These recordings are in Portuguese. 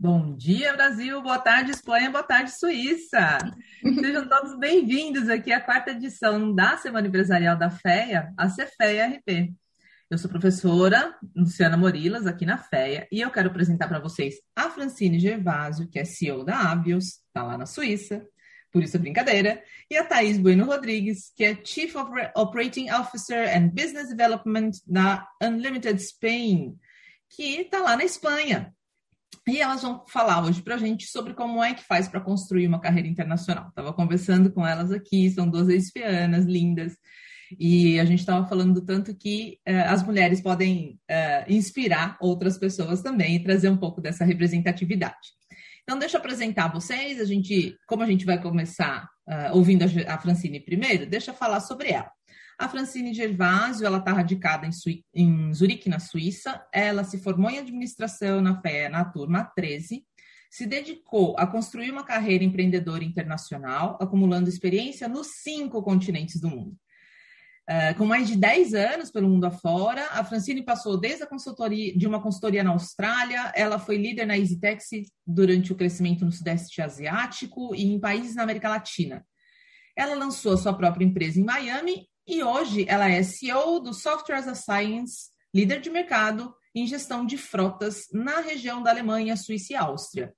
Bom dia, Brasil. Boa tarde, Espanha. Boa tarde, Suíça. Sejam todos bem-vindos aqui à quarta edição da Semana Empresarial da FEA, a Cefeia RP. Eu sou professora Luciana Morilas, aqui na FEA, e eu quero apresentar para vocês a Francine Gervásio, que é CEO da Avios, está lá na Suíça, por isso é brincadeira, e a Thaís Bueno Rodrigues, que é Chief Operating Officer and Business Development da Unlimited Spain, que está lá na Espanha. E elas vão falar hoje para a gente sobre como é que faz para construir uma carreira internacional. Estava conversando com elas aqui, são duas ex-fianas lindas, e a gente estava falando do tanto que uh, as mulheres podem uh, inspirar outras pessoas também e trazer um pouco dessa representatividade. Então, deixa eu apresentar vocês. A gente, como a gente vai começar uh, ouvindo a, a Francine primeiro, deixa eu falar sobre ela. A Francine Gervásio, ela está radicada em, Sui, em Zurique, na Suíça. Ela se formou em administração na FEA na turma 13. Se dedicou a construir uma carreira empreendedora internacional, acumulando experiência nos cinco continentes do mundo. Uh, com mais de 10 anos pelo mundo afora, a Francine passou desde a consultoria de uma consultoria na Austrália, ela foi líder na EasyTech durante o crescimento no Sudeste Asiático e em países na América Latina. Ela lançou a sua própria empresa em Miami e hoje ela é CEO do Software as a Science, líder de mercado em gestão de frotas na região da Alemanha, Suíça e Áustria.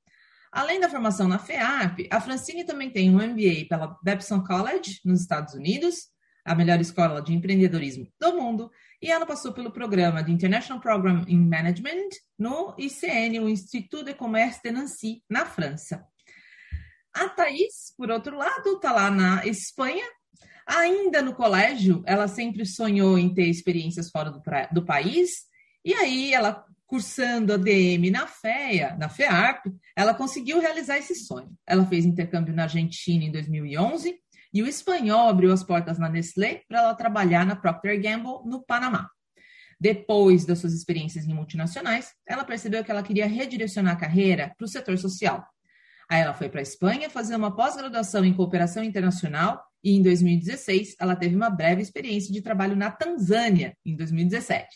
Além da formação na FEAP, a Francine também tem um MBA pela Babson College, nos Estados Unidos, a melhor escola de empreendedorismo do mundo, e ela passou pelo programa de International Program in Management no ICN, o Institut de Commerce de Nancy, na França. A Thaís, por outro lado, está lá na Espanha, Ainda no colégio, ela sempre sonhou em ter experiências fora do, do país, e aí ela cursando a DM na FEA, na FEARP, ela conseguiu realizar esse sonho. Ela fez intercâmbio na Argentina em 2011 e o espanhol abriu as portas na Nestlé para ela trabalhar na Procter Gamble no Panamá. Depois das suas experiências em multinacionais, ela percebeu que ela queria redirecionar a carreira para o setor social. Aí ela foi para a Espanha fazer uma pós-graduação em cooperação internacional e em 2016 ela teve uma breve experiência de trabalho na Tanzânia, em 2017.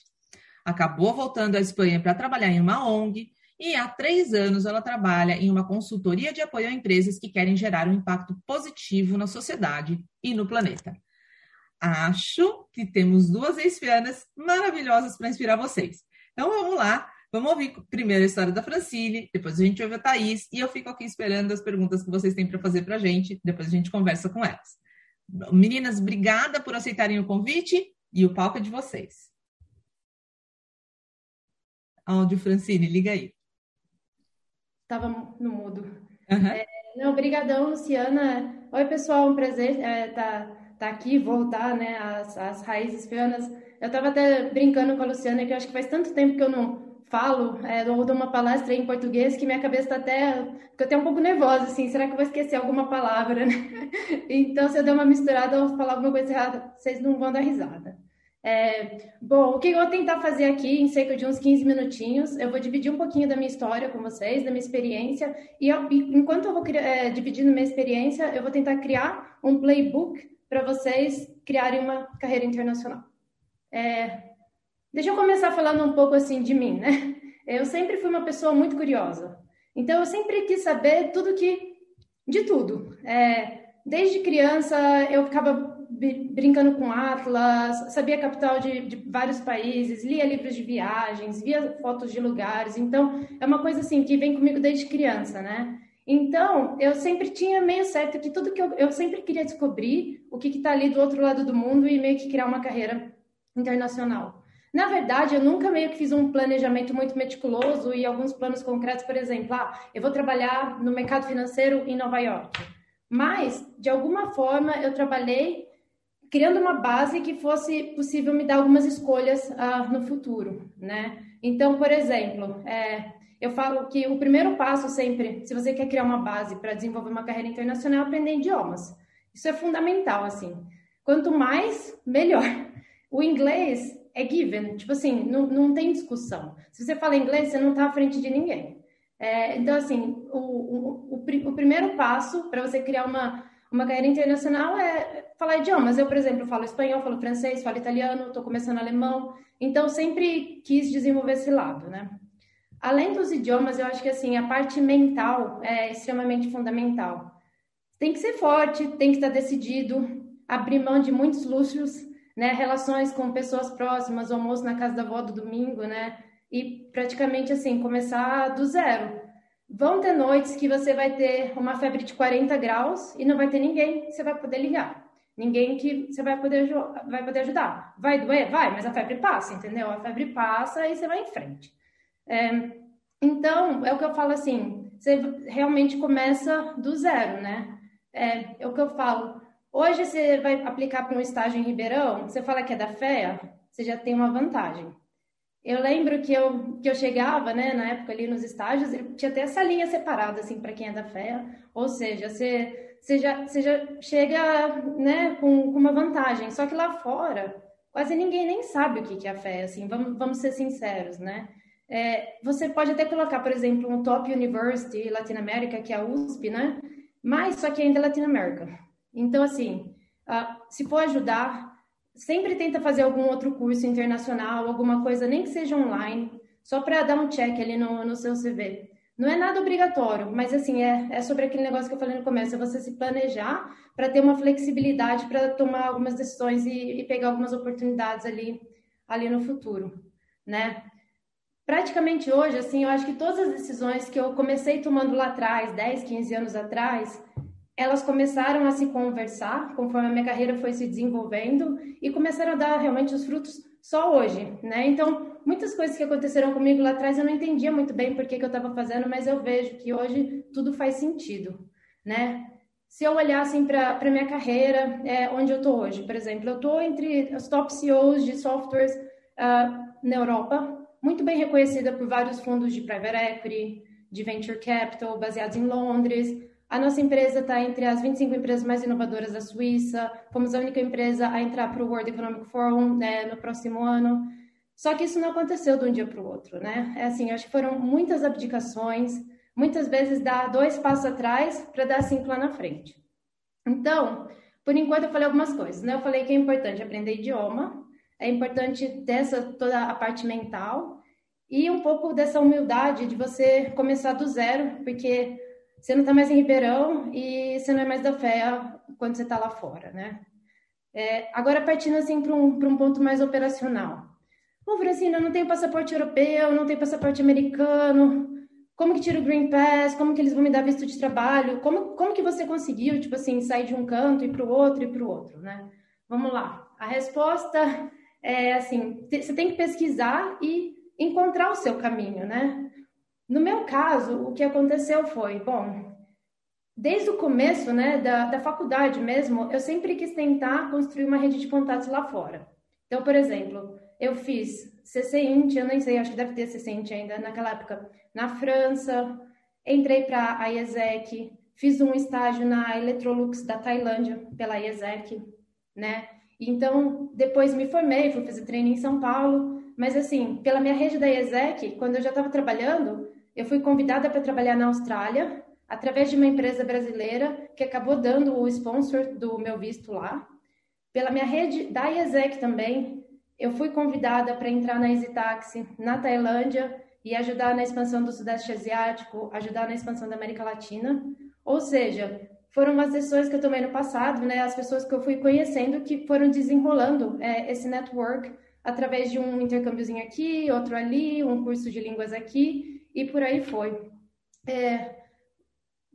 Acabou voltando à Espanha para trabalhar em uma ONG e há três anos ela trabalha em uma consultoria de apoio a empresas que querem gerar um impacto positivo na sociedade e no planeta. Acho que temos duas ex-fianas maravilhosas para inspirar vocês. Então vamos lá, vamos ouvir primeiro a história da Francine, depois a gente ouve a Thaís e eu fico aqui esperando as perguntas que vocês têm para fazer para a gente, depois a gente conversa com elas. Meninas, obrigada por aceitarem o convite e o palco é de vocês. Áudio, Francine, liga aí. Estava no mudo. Uhum. É, não, obrigadão, Luciana. Oi, pessoal, um prazer estar é, tá, tá aqui, voltar né, às, às raízes fianas. Eu estava até brincando com a Luciana, que eu acho que faz tanto tempo que eu não, falo é, ou dou uma palestra em português que minha cabeça está até. Fico até um pouco nervosa, assim, será que eu vou esquecer alguma palavra, né? Então, se eu der uma misturada ou falar alguma coisa errada, vocês não vão dar risada. É, bom, o que eu vou tentar fazer aqui em cerca de uns 15 minutinhos, eu vou dividir um pouquinho da minha história com vocês, da minha experiência, e, eu, enquanto eu vou é, dividindo minha experiência, eu vou tentar criar um playbook para vocês criarem uma carreira internacional. É, Deixa eu começar falando um pouco assim de mim, né? Eu sempre fui uma pessoa muito curiosa. Então eu sempre quis saber tudo que de tudo. É, desde criança eu ficava brincando com atlas, sabia a capital de, de, vários países, lia livros de viagens, via fotos de lugares. Então é uma coisa assim que vem comigo desde criança, né? Então eu sempre tinha meio certo que tudo que eu, eu sempre queria descobrir o que está ali do outro lado do mundo e meio que criar uma carreira internacional. Na verdade, eu nunca meio que fiz um planejamento muito meticuloso e alguns planos concretos, por exemplo, ah, eu vou trabalhar no mercado financeiro em Nova York. Mas, de alguma forma, eu trabalhei criando uma base que fosse possível me dar algumas escolhas ah, no futuro, né? Então, por exemplo, é, eu falo que o primeiro passo sempre, se você quer criar uma base para desenvolver uma carreira internacional, é aprender idiomas. Isso é fundamental, assim. Quanto mais, melhor. O inglês é given, tipo assim, não, não tem discussão. Se você fala inglês, você não está à frente de ninguém. É, então, assim, o, o, o, o primeiro passo para você criar uma, uma carreira internacional é falar idiomas. Eu, por exemplo, falo espanhol, falo francês, falo italiano, estou começando alemão. Então, sempre quis desenvolver esse lado, né? além dos idiomas, eu acho que assim, a parte mental é extremamente fundamental. Tem que ser forte, tem que estar decidido, abrir mão de muitos luxos, né? Relações com pessoas próximas, almoço na casa da avó do domingo, né? E praticamente assim, começar do zero. Vão ter noites que você vai ter uma febre de 40 graus e não vai ter ninguém que você vai poder ligar. Ninguém que você vai poder, vai poder ajudar. Vai doer? Vai, mas a febre passa, entendeu? A febre passa e você vai em frente. É, então, é o que eu falo assim, você realmente começa do zero, né? É, é o que eu falo. Hoje você vai aplicar para um estágio em Ribeirão, você fala que é da FEA, você já tem uma vantagem. Eu lembro que eu, que eu chegava, né, na época ali nos estágios, tinha até essa linha separada, assim, para quem é da FEA. Ou seja, você, você, já, você já chega, né, com, com uma vantagem. Só que lá fora, quase ninguém nem sabe o que, que é a FEA, assim, vamos, vamos ser sinceros, né? É, você pode até colocar, por exemplo, um Top University Latinoamérica, que é a USP, né? Mas só que ainda é Latinoamérica. Então, assim, uh, se for ajudar, sempre tenta fazer algum outro curso internacional, alguma coisa, nem que seja online, só para dar um check ali no, no seu CV. Não é nada obrigatório, mas assim, é, é sobre aquele negócio que eu falei no começo, é você se planejar para ter uma flexibilidade para tomar algumas decisões e, e, pegar algumas oportunidades ali, ali no futuro, né? Praticamente hoje, assim, eu acho que todas as decisões que eu comecei tomando lá atrás, 10, 15 anos atrás, elas começaram a se conversar conforme a minha carreira foi se desenvolvendo e começaram a dar realmente os frutos só hoje, né? Então, muitas coisas que aconteceram comigo lá atrás eu não entendia muito bem por que, eu estava fazendo, mas eu vejo que hoje tudo faz sentido, né? Se eu olhar assim para a minha carreira, é, onde eu estou hoje, por exemplo, eu estou entre os top CEOs de softwares uh, na Europa, muito bem reconhecida por vários fundos de private equity, de venture capital, baseados em Londres, a nossa empresa está entre as 25 empresas mais inovadoras da Suíça. Fomos a única empresa a entrar para o World Economic Forum né, no próximo ano. Só que isso não aconteceu de um dia para o outro, né? É assim, acho que foram muitas abdicações, muitas vezes dar dois passos atrás para dar cinco lá na frente. Então, por enquanto eu falei algumas coisas, né? Eu falei que é importante aprender idioma, é importante dessa toda a parte mental e um pouco dessa humildade de você começar do zero, porque você não está mais em Ribeirão e você não é mais da fé quando você está lá fora, né? É, agora, partindo assim para um, um ponto mais operacional. Ô, Francina, não tenho passaporte europeu, não tenho passaporte americano. Como que tira o Green Pass? Como que eles vão me dar visto de trabalho? Como, como que você conseguiu, tipo assim, sair de um canto e para o outro e para o outro, né? Vamos lá. A resposta é assim, você tem que pesquisar e encontrar o seu caminho, né? No meu caso, o que aconteceu foi, bom, desde o começo, né, da, da faculdade mesmo, eu sempre quis tentar construir uma rede de contatos lá fora. Então, por exemplo, eu fiz CCINT, eu nem sei, acho que deve ter CCINT ainda naquela época, na França, entrei para a IESEC, fiz um estágio na Electrolux da Tailândia, pela IESEC, né? Então, depois me formei, fui fazer treino em São Paulo, mas assim, pela minha rede da IESEC, quando eu já estava trabalhando, eu fui convidada para trabalhar na Austrália, através de uma empresa brasileira que acabou dando o sponsor do meu visto lá. Pela minha rede da IESEC também, eu fui convidada para entrar na Easy Taxi na Tailândia e ajudar na expansão do Sudeste Asiático, ajudar na expansão da América Latina. Ou seja, foram as decisões que eu tomei no passado, né? As pessoas que eu fui conhecendo que foram desenrolando é, esse network através de um intercâmbiozinho aqui, outro ali, um curso de línguas aqui e por aí foi. É,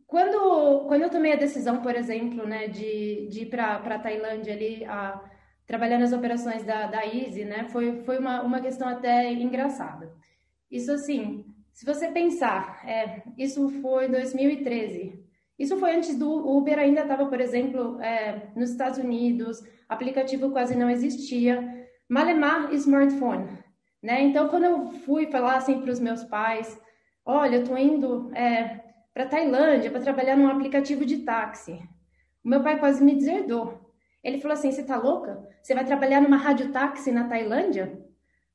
quando, quando eu tomei a decisão, por exemplo, né, de, de ir para a Tailândia ali, a, trabalhar nas operações da, da Easy, né, foi, foi uma, uma questão até engraçada. Isso assim, se você pensar, é, isso foi em 2013. Isso foi antes do Uber ainda estava, por exemplo, é, nos Estados Unidos, aplicativo quase não existia. Malemar smartphone, né? Então, quando eu fui falar assim para os meus pais, Olha, eu tô indo é, para Tailândia para trabalhar num aplicativo de táxi. O meu pai quase me deserdou. Ele falou assim: Você tá louca? Você vai trabalhar numa rádio táxi na Tailândia?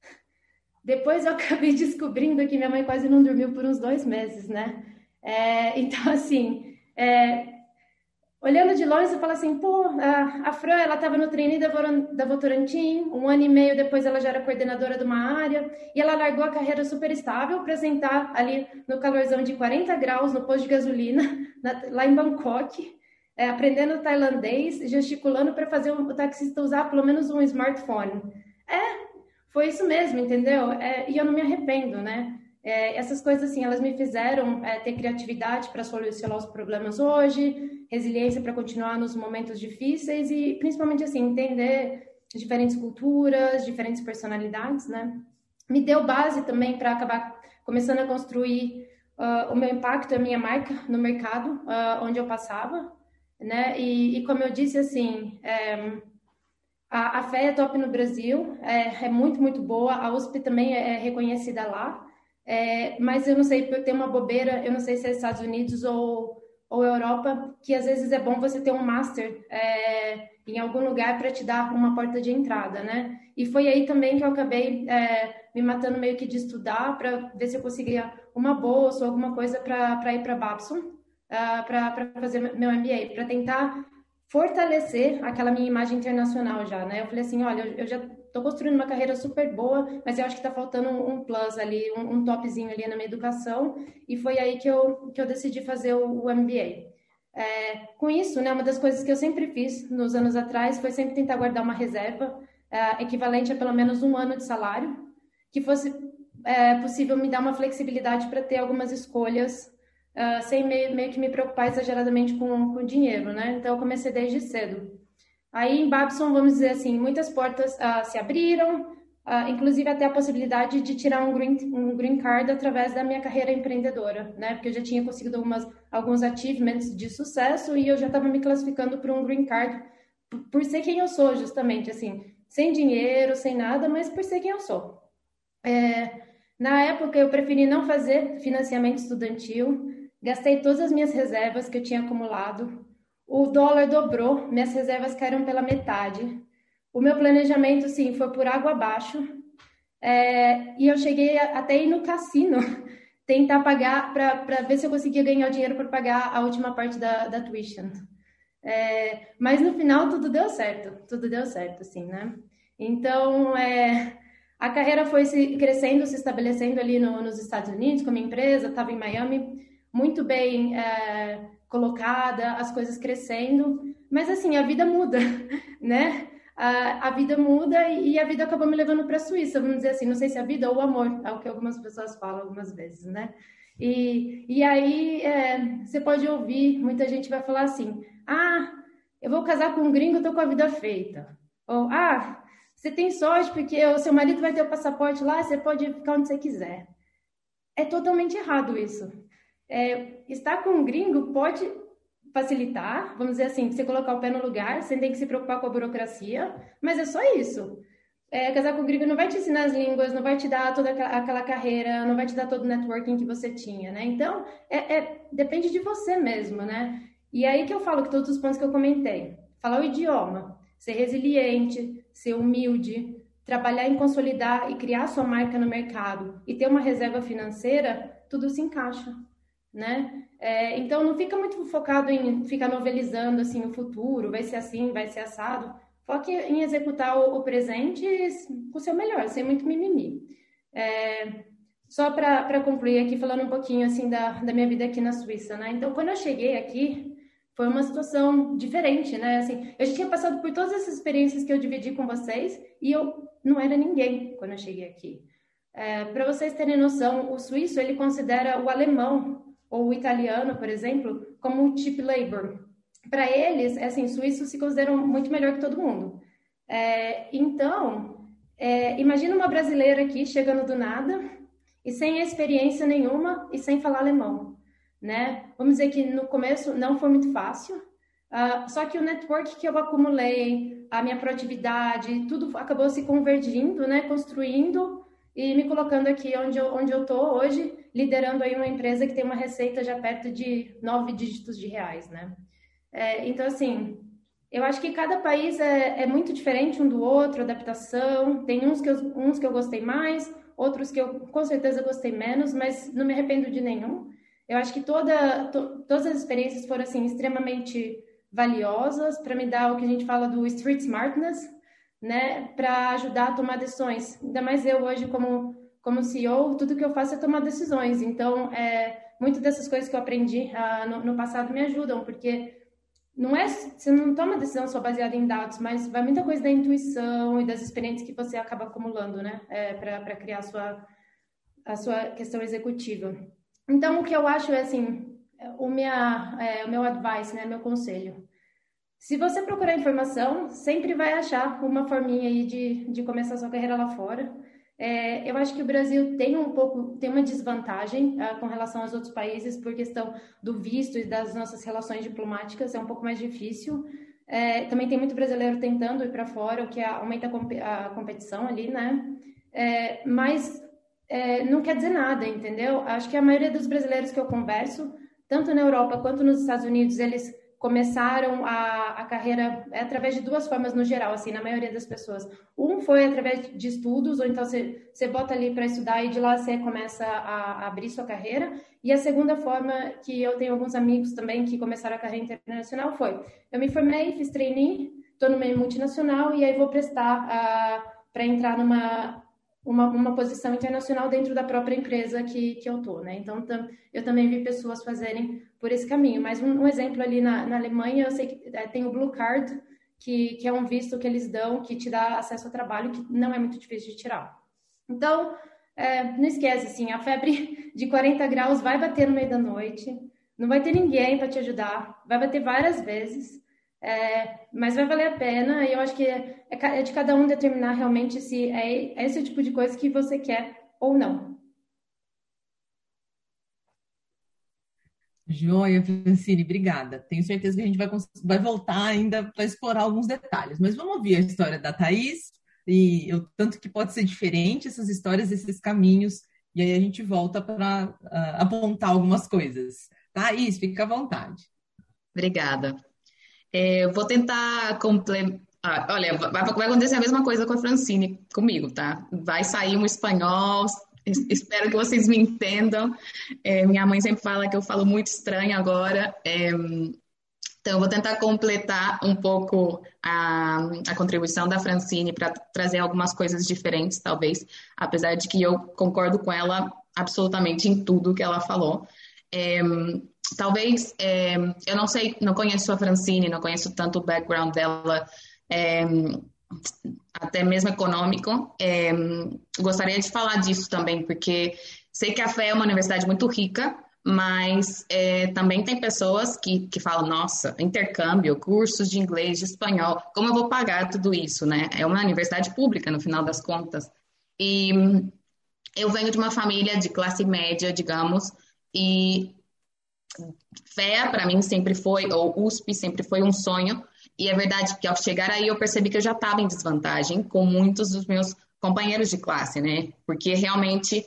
Depois eu acabei descobrindo que minha mãe quase não dormiu por uns dois meses, né? É, então, assim, é, olhando de longe, você fala assim, pô, a, a Fran, ela estava no trainee da, da Votorantim, um ano e meio depois ela já era coordenadora de uma área, e ela largou a carreira super estável para sentar ali no calorzão de 40 graus, no posto de gasolina, na, lá em Bangkok, é, aprendendo tailandês, gesticulando para fazer o taxista usar pelo menos um smartphone. É, foi isso mesmo, entendeu? É, e eu não me arrependo, né? É, essas coisas, assim, elas me fizeram é, ter criatividade para solucionar os problemas hoje, resiliência para continuar nos momentos difíceis e, principalmente, assim, entender diferentes culturas, diferentes personalidades, né? Me deu base também para acabar começando a construir uh, o meu impacto, a minha marca no mercado uh, onde eu passava, né? E, e como eu disse, assim, é, a, a FEA é top no Brasil, é, é, muito, muito boa, a USP também é, é reconhecida lá, é, mas eu não sei, por ter uma bobeira, eu não sei se é Estados Unidos ou, ou Europa, que às vezes é bom você ter um master é, em algum lugar para te dar uma porta de entrada, né? E foi aí também que eu acabei é, me matando meio que de estudar para ver se eu conseguia uma bolsa ou alguma coisa para ir para Babson, uh, ah, para fazer meu MBA, para tentar fortalecer aquela minha imagem internacional já, né? Eu falei assim, olha, eu, eu já estou construindo uma carreira super boa, mas eu acho que está faltando um, plus ali, um, um, topzinho ali na minha educação, e foi aí que eu, que eu decidi fazer o, o MBA. É, com isso, né, uma das coisas que eu sempre fiz nos anos atrás foi sempre tentar guardar uma reserva é, equivalente a pelo menos um ano de salário, que fosse é, possível me dar uma flexibilidade para ter algumas escolhas uh, sem meio, meio, que me preocupar exageradamente com, com dinheiro, né? Então, eu comecei desde cedo. Aí, em Babson, vamos dizer assim, muitas portas uh, se abriram, uh, inclusive até a possibilidade de tirar um green, um green card através da minha carreira empreendedora, né? Porque eu já tinha conseguido algumas, alguns achievements de sucesso e eu já estava me classificando para um green card por, ser quem eu sou, justamente, assim, sem dinheiro, sem nada, mas por ser quem eu sou. É, na época, eu preferi não fazer financiamento estudantil, Gastei todas as minhas reservas que eu tinha acumulado. O dólar dobrou, minhas reservas caíram pela metade. O meu planejamento, sim, foi por água abaixo. É, e eu cheguei até ir no cassino tentar pagar para ver se eu conseguia ganhar o dinheiro para pagar a última parte da, da tuition. É, mas no final tudo deu certo, tudo deu certo, assim, né? Então, é, a carreira foi se crescendo, se estabelecendo ali no, nos Estados Unidos, como empresa, estava em Miami muito bem é, colocada, as coisas crescendo, mas assim, a vida muda, né? A, a vida muda e a vida acabou me levando para a Suíça, vamos dizer assim, não sei se a vida ou o amor, é o que algumas pessoas falam algumas vezes, né? E, e aí é, você pode ouvir, muita gente vai falar assim, ah, eu vou casar com um gringo, tô com a vida feita. Ou, ah, você tem sorte porque o seu marido vai ter o passaporte lá, você pode ficar onde você quiser. É totalmente errado isso é, estar com um gringo pode facilitar, vamos dizer assim, você colocar o pé no lugar, sem ter que se preocupar com a burocracia, mas é só isso. É, casar com um gringo não vai te ensinar as línguas, não vai te dar toda aquela carreira, não vai te dar todo o networking que você tinha, né? Então, é, é, depende de você mesmo, né? E aí que eu falo que todos os pontos que eu comentei. Falar o idioma, ser resiliente, ser humilde, trabalhar em consolidar e criar sua marca no mercado e ter uma reserva financeira, tudo se encaixa né? É, então não fica muito focado em ficar novelizando assim o futuro, vai ser assim, vai ser assado. Foque em executar o, o presente com o seu melhor, sem muito mimimi. É, só para concluir aqui, falando um pouquinho assim da, da minha vida aqui na Suíça, né? Então, quando eu cheguei aqui, foi uma situação diferente, né? Assim, eu já tinha passado por todas essas experiências que eu dividi com vocês e eu não era ninguém quando eu cheguei aqui. É, para vocês terem noção, o suíço ele considera o alemão ou o italiano, por exemplo, como cheap labor. Para eles, é assim, suíços se consideram muito melhor que todo mundo. É, então, é, imagina uma brasileira aqui chegando do nada e sem experiência nenhuma e sem falar alemão, né? Vamos dizer que no começo não foi muito fácil, uh, só que o network que eu acumulei, a minha proatividade, tudo acabou se convergindo, né? Construindo e me colocando aqui onde eu, onde eu tô hoje, liderando aí uma empresa que tem uma receita já perto de nove dígitos de reais, né? É, então, assim, eu acho que cada país é, é, muito diferente um do outro, adaptação, tem uns que, eu, uns que eu gostei mais, outros que eu com certeza gostei menos, mas não me arrependo de nenhum. Eu acho que toda, to, todas as experiências foram, assim, extremamente valiosas para me dar o que a gente fala do street smartness, né, para ajudar a tomar decisões. Ainda mais eu hoje como como CEO, tudo que eu faço é tomar decisões. Então, é, muitas dessas coisas que eu aprendi ah, no, no, passado me ajudam, porque não é você não toma decisão só baseada em dados, mas vai muita coisa da intuição e das experiências que você acaba acumulando, né, é, para criar a sua a sua questão executiva. Então, o que eu acho é assim, o, minha, é, o meu advice, né, meu conselho. Se você procurar informação, sempre vai achar uma forminha aí de, de começar sua carreira lá fora. É, eu acho que o Brasil tem um pouco, tem uma desvantagem uh, com relação aos outros países por questão do visto e das nossas relações diplomáticas, é um pouco mais difícil. É, também tem muito brasileiro tentando ir para fora, o que aumenta a, competição ali, né? É, mas é, não quer dizer nada, entendeu? Acho que a maioria dos brasileiros que eu converso, tanto na Europa quanto nos Estados Unidos, eles começaram a, a carreira é através de duas formas no geral, assim, na maioria das pessoas. Um foi através de estudos, ou então você, você bota ali para estudar e de lá você começa a, a, abrir sua carreira. E a segunda forma, que eu tenho alguns amigos também que começaram a carreira internacional, foi: eu me formei, fiz trainee, estou no meio multinacional e aí vou prestar uh, para entrar numa uma, uma posição internacional dentro da própria empresa que, que eu tô, né? Então, tam, eu também vi pessoas fazerem por esse caminho. Mas um, um exemplo ali na, na, Alemanha, eu sei que é, tem o Blue Card, que, que é um visto que eles dão, que te dá acesso ao trabalho, que não é muito difícil de tirar. Então, é, não esquece, assim, a febre de 40 graus vai bater no meio da noite, não vai ter ninguém para te ajudar, vai bater várias vezes. É, mas vai valer a pena e eu acho que é, é, de cada um determinar realmente se é, é esse tipo de coisa que você quer ou não. Joia, Francine, obrigada. Tenho certeza que a gente vai, vai voltar ainda para explorar alguns detalhes, mas vamos ouvir a história da Thaís e o tanto que pode ser diferente essas histórias, esses caminhos, e aí a gente volta para uh, apontar algumas coisas. Thaís, fica à vontade. Obrigada. É, vou tentar complementar. Ah, olha, vai, vai, acontecer a mesma coisa com a Francine, comigo, tá? Vai sair um espanhol, espero que vocês me entendam. É, minha mãe sempre fala que eu falo muito estranho agora. É, então, eu vou tentar completar um pouco a, a contribuição da Francine para trazer algumas coisas diferentes, talvez, apesar de que eu concordo com ela absolutamente em tudo que ela falou. É, talvez, é, eu não sei, não conheço a Francine, não conheço tanto o background dela, é, até mesmo econômico. É, gostaria de falar disso também, porque sei que a FE é uma universidade muito rica, mas é, também tem pessoas que, que falam, nossa, intercâmbio, cursos de inglês, de espanhol, como eu vou pagar tudo isso, né? É uma universidade pública, no final das contas. E eu venho de uma família de classe média, digamos, e FEA para mim sempre foi, ou USP sempre foi um sonho, e é verdade que ao chegar aí eu percebi que eu já estava em desvantagem com muitos dos meus companheiros de classe, né? Porque realmente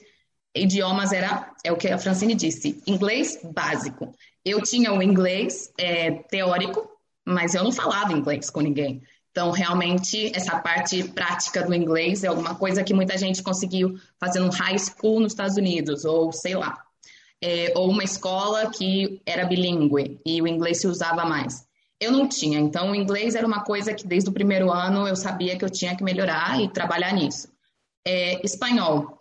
idiomas era, é o que a Francine disse, inglês básico. Eu tinha o inglês é, teórico, mas eu não falava inglês com ninguém. Então, realmente, essa parte prática do inglês é alguma coisa que muita gente conseguiu fazer no high school nos Estados Unidos, ou sei lá, é, ou uma escola que era bilíngue e o inglês se usava mais. Eu não tinha, então o inglês era uma coisa que desde o primeiro ano eu sabia que eu tinha que melhorar e trabalhar nisso. É, espanhol,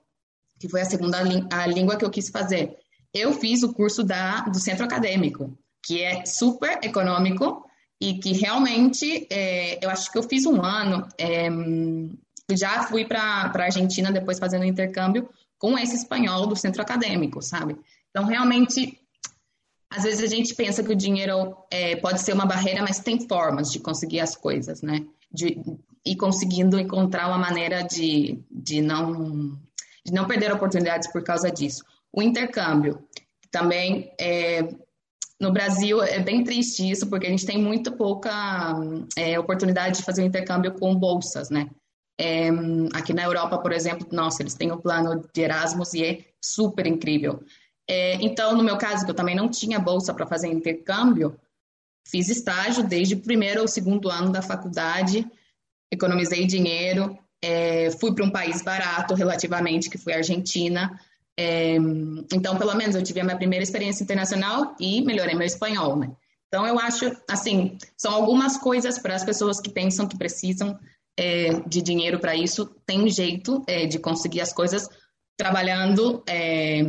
que foi a segunda a língua que eu quis fazer. Eu fiz o curso da, do centro acadêmico, que é super econômico e que realmente é, eu acho que eu fiz um ano. É, já fui para a Argentina depois fazendo intercâmbio com esse espanhol do centro acadêmico, sabe? Então, realmente, às vezes a gente pensa que o dinheiro é, pode ser uma barreira, mas tem formas de conseguir as coisas, né? De ir conseguindo encontrar uma maneira de, de, não, de não perder oportunidades por causa disso. O intercâmbio também é, no Brasil é bem triste isso, porque a gente tem muito pouca é, oportunidade de fazer o intercâmbio com bolsas, né? É, aqui na Europa, por exemplo, nossa, eles têm o plano de Erasmus e é super incrível. É, então, no meu caso, que eu também não tinha bolsa para fazer intercâmbio, fiz estágio desde o primeiro ou segundo ano da faculdade, economizei dinheiro, é, fui para um país barato relativamente, que foi a Argentina. É, então, pelo menos, eu tive a minha primeira experiência internacional e melhorei meu espanhol, né? Então, eu acho, assim, são algumas coisas para as pessoas que pensam que precisam é, de dinheiro para isso, tem jeito é, de conseguir as coisas trabalhando, é,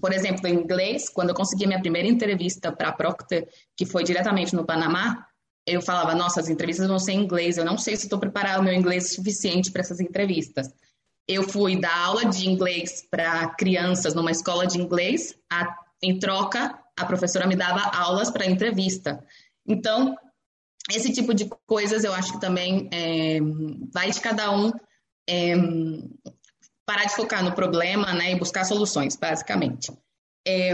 por exemplo, em inglês. Quando eu consegui minha primeira entrevista para a Procter, que foi diretamente no Panamá, eu falava, nossa, as entrevistas vão ser em inglês, eu não sei se estou preparado o meu inglês suficiente para essas entrevistas. Eu fui dar aula de inglês para crianças numa escola de inglês, a, em troca, a professora me dava aulas para entrevista. Então, esse tipo de coisas eu acho que também é, vai de cada um é, parar de focar no problema né, e buscar soluções, basicamente. É,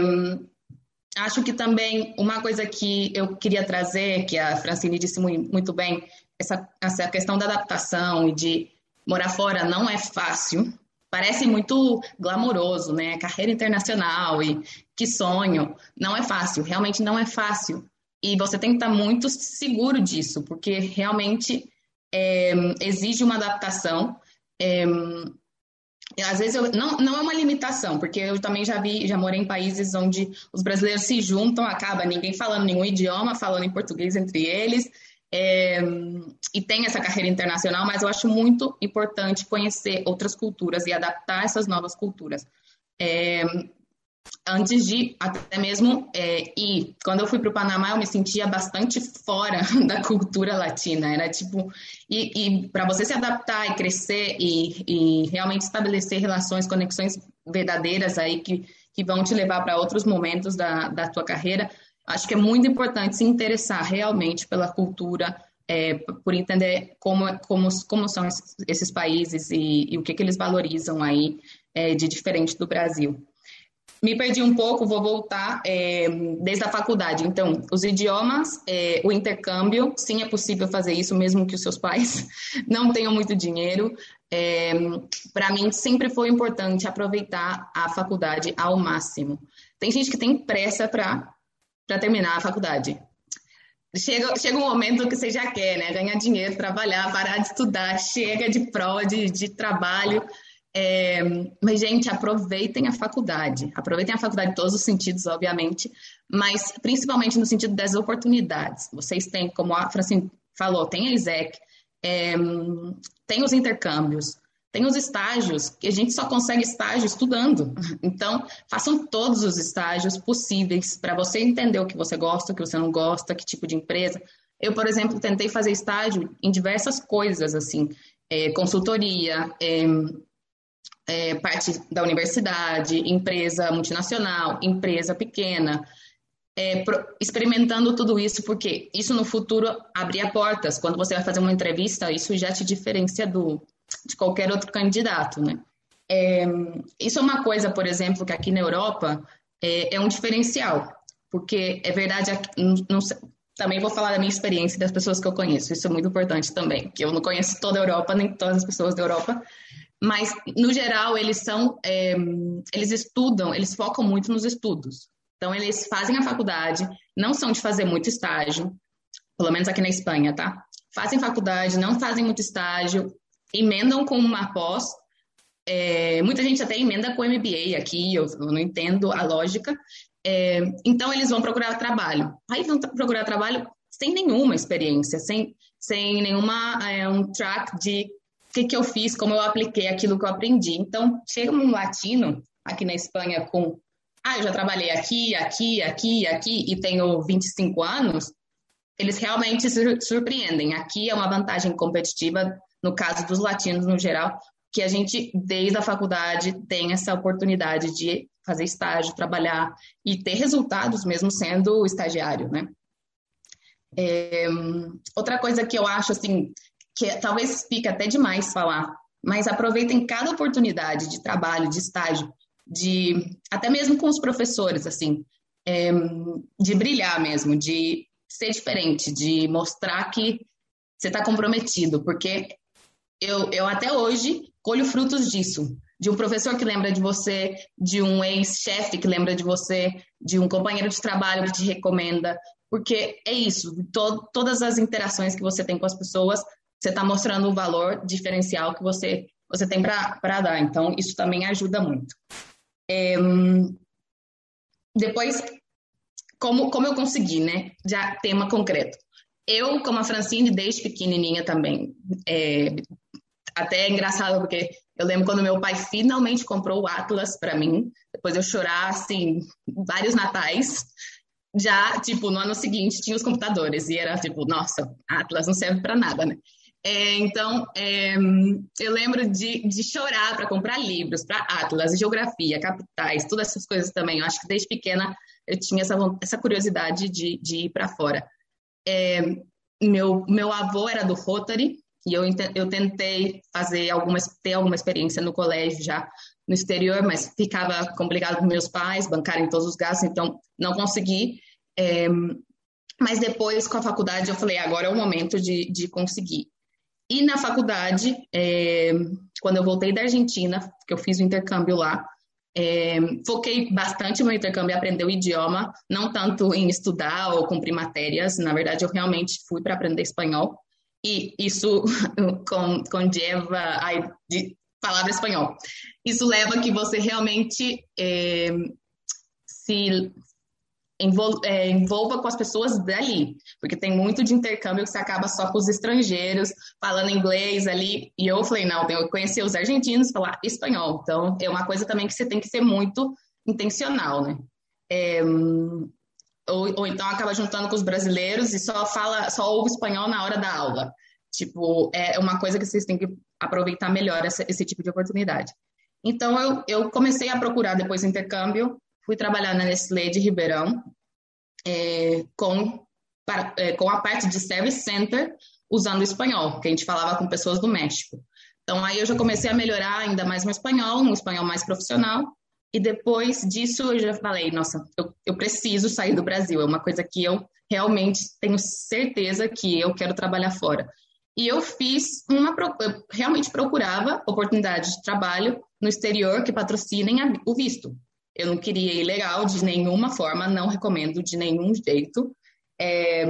acho que também uma coisa que eu queria trazer, que a Francine disse muito bem, essa, essa questão da adaptação e de morar fora não é fácil. Parece muito glamouroso, né? Carreira internacional e que sonho. Não é fácil, realmente não é fácil. E você tem que estar muito seguro disso, porque realmente é, exige uma adaptação. É, às vezes eu, não, não é uma limitação, porque eu também já vi, já morei em países onde os brasileiros se juntam, acaba ninguém falando nenhum idioma, falando em português entre eles, é, e tem essa carreira internacional, mas eu acho muito importante conhecer outras culturas e adaptar essas novas culturas. É, antes de até mesmo é, ir. Quando eu fui para o Panamá, eu me sentia bastante fora da cultura latina. Era tipo, e, e para você se adaptar e crescer e, e, realmente estabelecer relações, conexões verdadeiras aí que, que vão te levar para outros momentos da, da tua carreira, acho que é muito importante se interessar realmente pela cultura. É, por entender como, como, como são esses, esses países e, e, o que, que eles valorizam aí é, de diferente do Brasil. Me perdi um pouco, vou voltar é, desde a faculdade. Então, os idiomas, é, o intercâmbio, sim, é possível fazer isso, mesmo que os seus pais não tenham muito dinheiro. É, Para mim, sempre foi importante aproveitar a faculdade ao máximo. Tem gente que tem pressa para terminar a faculdade. Chega, chega um momento que você já quer, né? Ganhar dinheiro, trabalhar, parar de estudar, chega de prova, de, de trabalho. É, mas, gente, aproveitem a faculdade. Aproveitem a faculdade em todos os sentidos, obviamente, mas principalmente no sentido das oportunidades. Vocês têm, como a Francine falou, tem a ISEC, é, tem os intercâmbios, tem os estágios, que a gente só consegue estágio estudando. Então, façam todos os estágios possíveis para você entender o que você gosta, o que você não gosta, que tipo de empresa. Eu, por exemplo, tentei fazer estágio em diversas coisas, assim, é, consultoria, é, parte da universidade, empresa multinacional, empresa pequena, é, experimentando tudo isso, porque isso no futuro abria portas. Quando você vai fazer uma entrevista, isso já te diferencia do, de qualquer outro candidato, né? É, isso é uma coisa, por exemplo, que aqui na Europa é, é um diferencial, porque é verdade, não, também vou falar da minha experiência e das pessoas que eu conheço, isso é muito importante também, que eu não conheço toda a Europa, nem todas as pessoas da Europa, mas no geral eles são, é, eles estudam, eles focam muito nos estudos. Então eles fazem a faculdade, não são de fazer muito estágio, pelo menos aqui na Espanha, tá? Fazem faculdade, não fazem muito estágio, emendam com uma pós. É, muita gente até emenda com MBA aqui, eu, eu não entendo a lógica. É, então eles vão procurar trabalho. Aí vão procurar trabalho sem nenhuma experiência, sem, sem nenhuma é, um track de que, que eu fiz, como eu apliquei aquilo que eu aprendi. Então, chega um latino aqui na Espanha com, ah, eu já trabalhei aqui, aqui, aqui, aqui e tenho 25 anos, eles realmente surpreendem. Aqui é uma vantagem competitiva, no caso dos latinos no geral, que a gente, desde a faculdade, tem essa oportunidade de fazer estágio, trabalhar e ter resultados mesmo sendo estagiário, né? É, outra coisa que eu acho, assim, que talvez fique até demais falar, mas aproveitem cada oportunidade de trabalho, de estágio, de até mesmo com os professores, assim, é, de brilhar mesmo, de ser diferente, de mostrar que você está comprometido, porque eu, eu até hoje colho frutos disso, de um professor que lembra de você, de um ex-chefe que lembra de você, de um companheiro de trabalho que te recomenda, porque é isso, to todas as interações que você tem com as pessoas você está mostrando o valor diferencial que você, você tem para dar. Então, isso também ajuda muito. É, depois, como, como eu consegui, né? Já tema concreto. Eu, como a Francine, desde pequenininha também, é, até é engraçado porque eu lembro quando meu pai finalmente comprou o Atlas para mim, depois eu chorar assim vários natais, já tipo no ano seguinte tinha os computadores e era tipo, nossa, Atlas não serve para nada, né? É, então, é, eu lembro de, de chorar para comprar livros, para Atlas, geografia, capitais, todas essas coisas também. Eu acho que desde pequena eu tinha essa, essa curiosidade de, de ir para fora. É, meu, meu avô era do Rotary e eu, eu tentei fazer algumas, ter alguma experiência no colégio já no exterior, mas ficava complicado com meus pais bancarem todos os gastos, então não consegui. É, mas depois, com a faculdade, eu falei, agora é o momento de, de conseguir. E na faculdade, é, quando eu voltei da Argentina, que eu fiz o intercâmbio lá, é, foquei bastante no meu intercâmbio aprender o idioma, não tanto em estudar ou cumprir matérias. Na verdade, eu realmente fui para aprender espanhol. E isso com, conlleva a de palavra espanhol. Isso leva que você realmente é, se é, envolva com as pessoas dali, porque tem muito de intercâmbio que você acaba só com os estrangeiros, falando inglês ali. E eu falei, não, eu conhecer os argentinos, falar espanhol. Então, é uma coisa também que você tem que ser muito intencional, né? É, ou, ou, então acaba juntando com os brasileiros e só fala, só ouve espanhol na hora da aula. Tipo, é uma coisa que vocês têm que aproveitar melhor essa, esse tipo de oportunidade. Então, eu, eu comecei a procurar depois intercâmbio fui trabalhar na Nestlé de Ribeirão é, com, para, é, com a parte de Service Center usando espanhol, que a gente falava com pessoas do México. Então aí eu já comecei a melhorar ainda mais meu espanhol, um espanhol mais profissional. E depois disso eu já falei, nossa, eu, eu preciso sair do Brasil. É uma coisa que eu realmente tenho certeza que eu quero trabalhar fora. E eu fiz uma. Eu realmente procurava oportunidades de trabalho no exterior que patrocinem o visto. Eu não queria ilegal de nenhuma forma, não recomendo de nenhum jeito. É,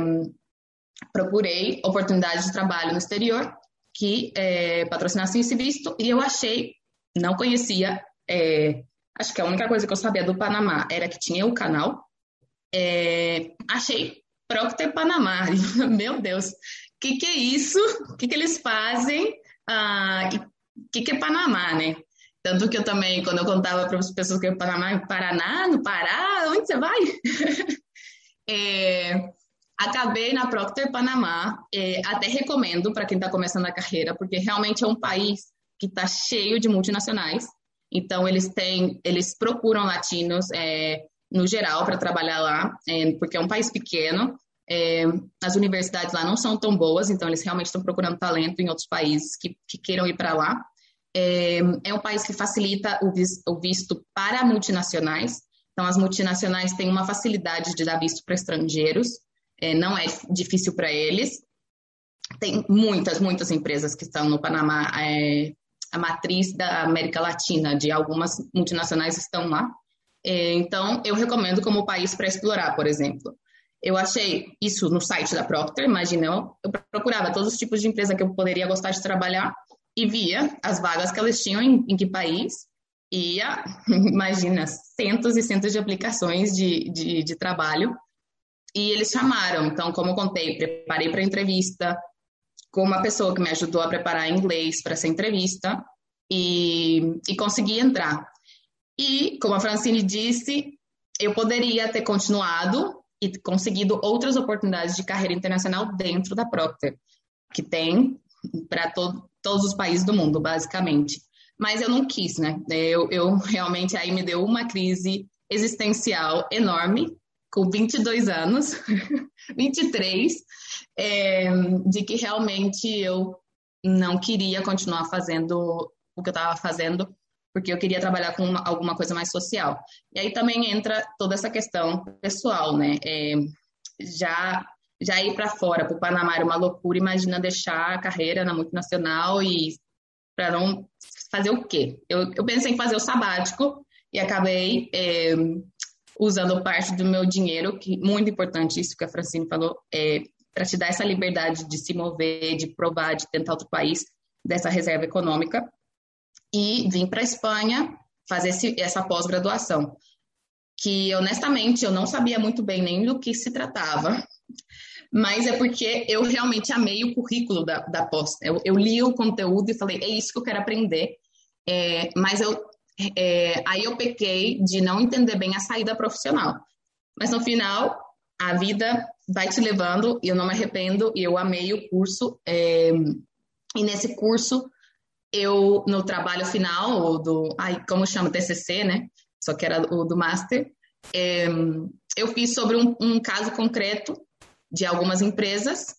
procurei oportunidades de trabalho no exterior que é, patrocinassem esse visto e eu achei, não conhecia, é, acho que a única coisa que eu sabia do Panamá era que tinha o canal. É, achei Procter Panamá. Meu Deus, o que, que é isso? O que, que eles fazem? O ah, que, que é Panamá, né? Tanto que eu também, quando eu contava para as pessoas que eu Paraná, Paraná, no Pará, onde você vai? é, acabei na Procter Panamá, é, até recomendo para quem está começando a carreira, porque realmente é um país que está cheio de multinacionais. Então eles têm, eles procuram latinos é, no geral para trabalhar lá, é, porque é um país pequeno. É, as universidades lá não são tão boas, então eles realmente estão procurando talento em outros países que, que queiram ir para lá. É, é um país que facilita o visto para multinacionais. Então, as multinacionais têm uma facilidade de dar visto para estrangeiros, é, não é difícil para eles. Tem muitas, muitas empresas que estão no Panamá. É, a matriz da América Latina, de algumas multinacionais, estão lá. É, então, eu recomendo como país para explorar, por exemplo. Eu achei isso no site da Procter, imagina, eu procurava todos os tipos de empresa que eu poderia gostar de trabalhar e via as vagas que elas tinham em, em que país, ia, imagina, centos e centos de aplicações de, de, de trabalho, e eles chamaram. Então, como eu contei, preparei para a entrevista com uma pessoa que me ajudou a preparar inglês para essa entrevista e, e consegui entrar. E, como a Francine disse, eu poderia ter continuado e conseguido outras oportunidades de carreira internacional dentro da Procter, que tem para todo, todos os países do mundo, basicamente. Mas eu não quis, né? Eu, eu realmente aí me deu uma crise existencial enorme, com 22 anos, 23, é, de que realmente eu não queria continuar fazendo o que eu estava fazendo, porque eu queria trabalhar com uma, alguma coisa mais social. E aí também entra toda essa questão pessoal, né? É, já já ir para fora, para o Panamá era uma loucura. Imagina deixar a carreira na multinacional e para não fazer o quê? Eu, eu, pensei em fazer o sabático e acabei é, usando parte do meu dinheiro, que muito importante isso que a Francine falou, é, para te dar essa liberdade de se mover, de provar, de tentar outro país, dessa reserva econômica. E vim para a Espanha fazer esse, essa pós-graduação que honestamente eu não sabia muito bem nem do que se tratava, mas é porque eu realmente amei o currículo da, da pós. Eu, eu li o conteúdo e falei, é isso que eu quero aprender. É, mas eu, é, aí eu pequei de não entender bem a saída profissional. Mas no final, a vida vai te levando, e eu não me arrependo, e eu amei o curso. É, e nesse curso, eu, no trabalho final, do, ai, como chama, TCC, né? Só que era o do Master, é, eu fiz sobre um, um caso concreto de algumas empresas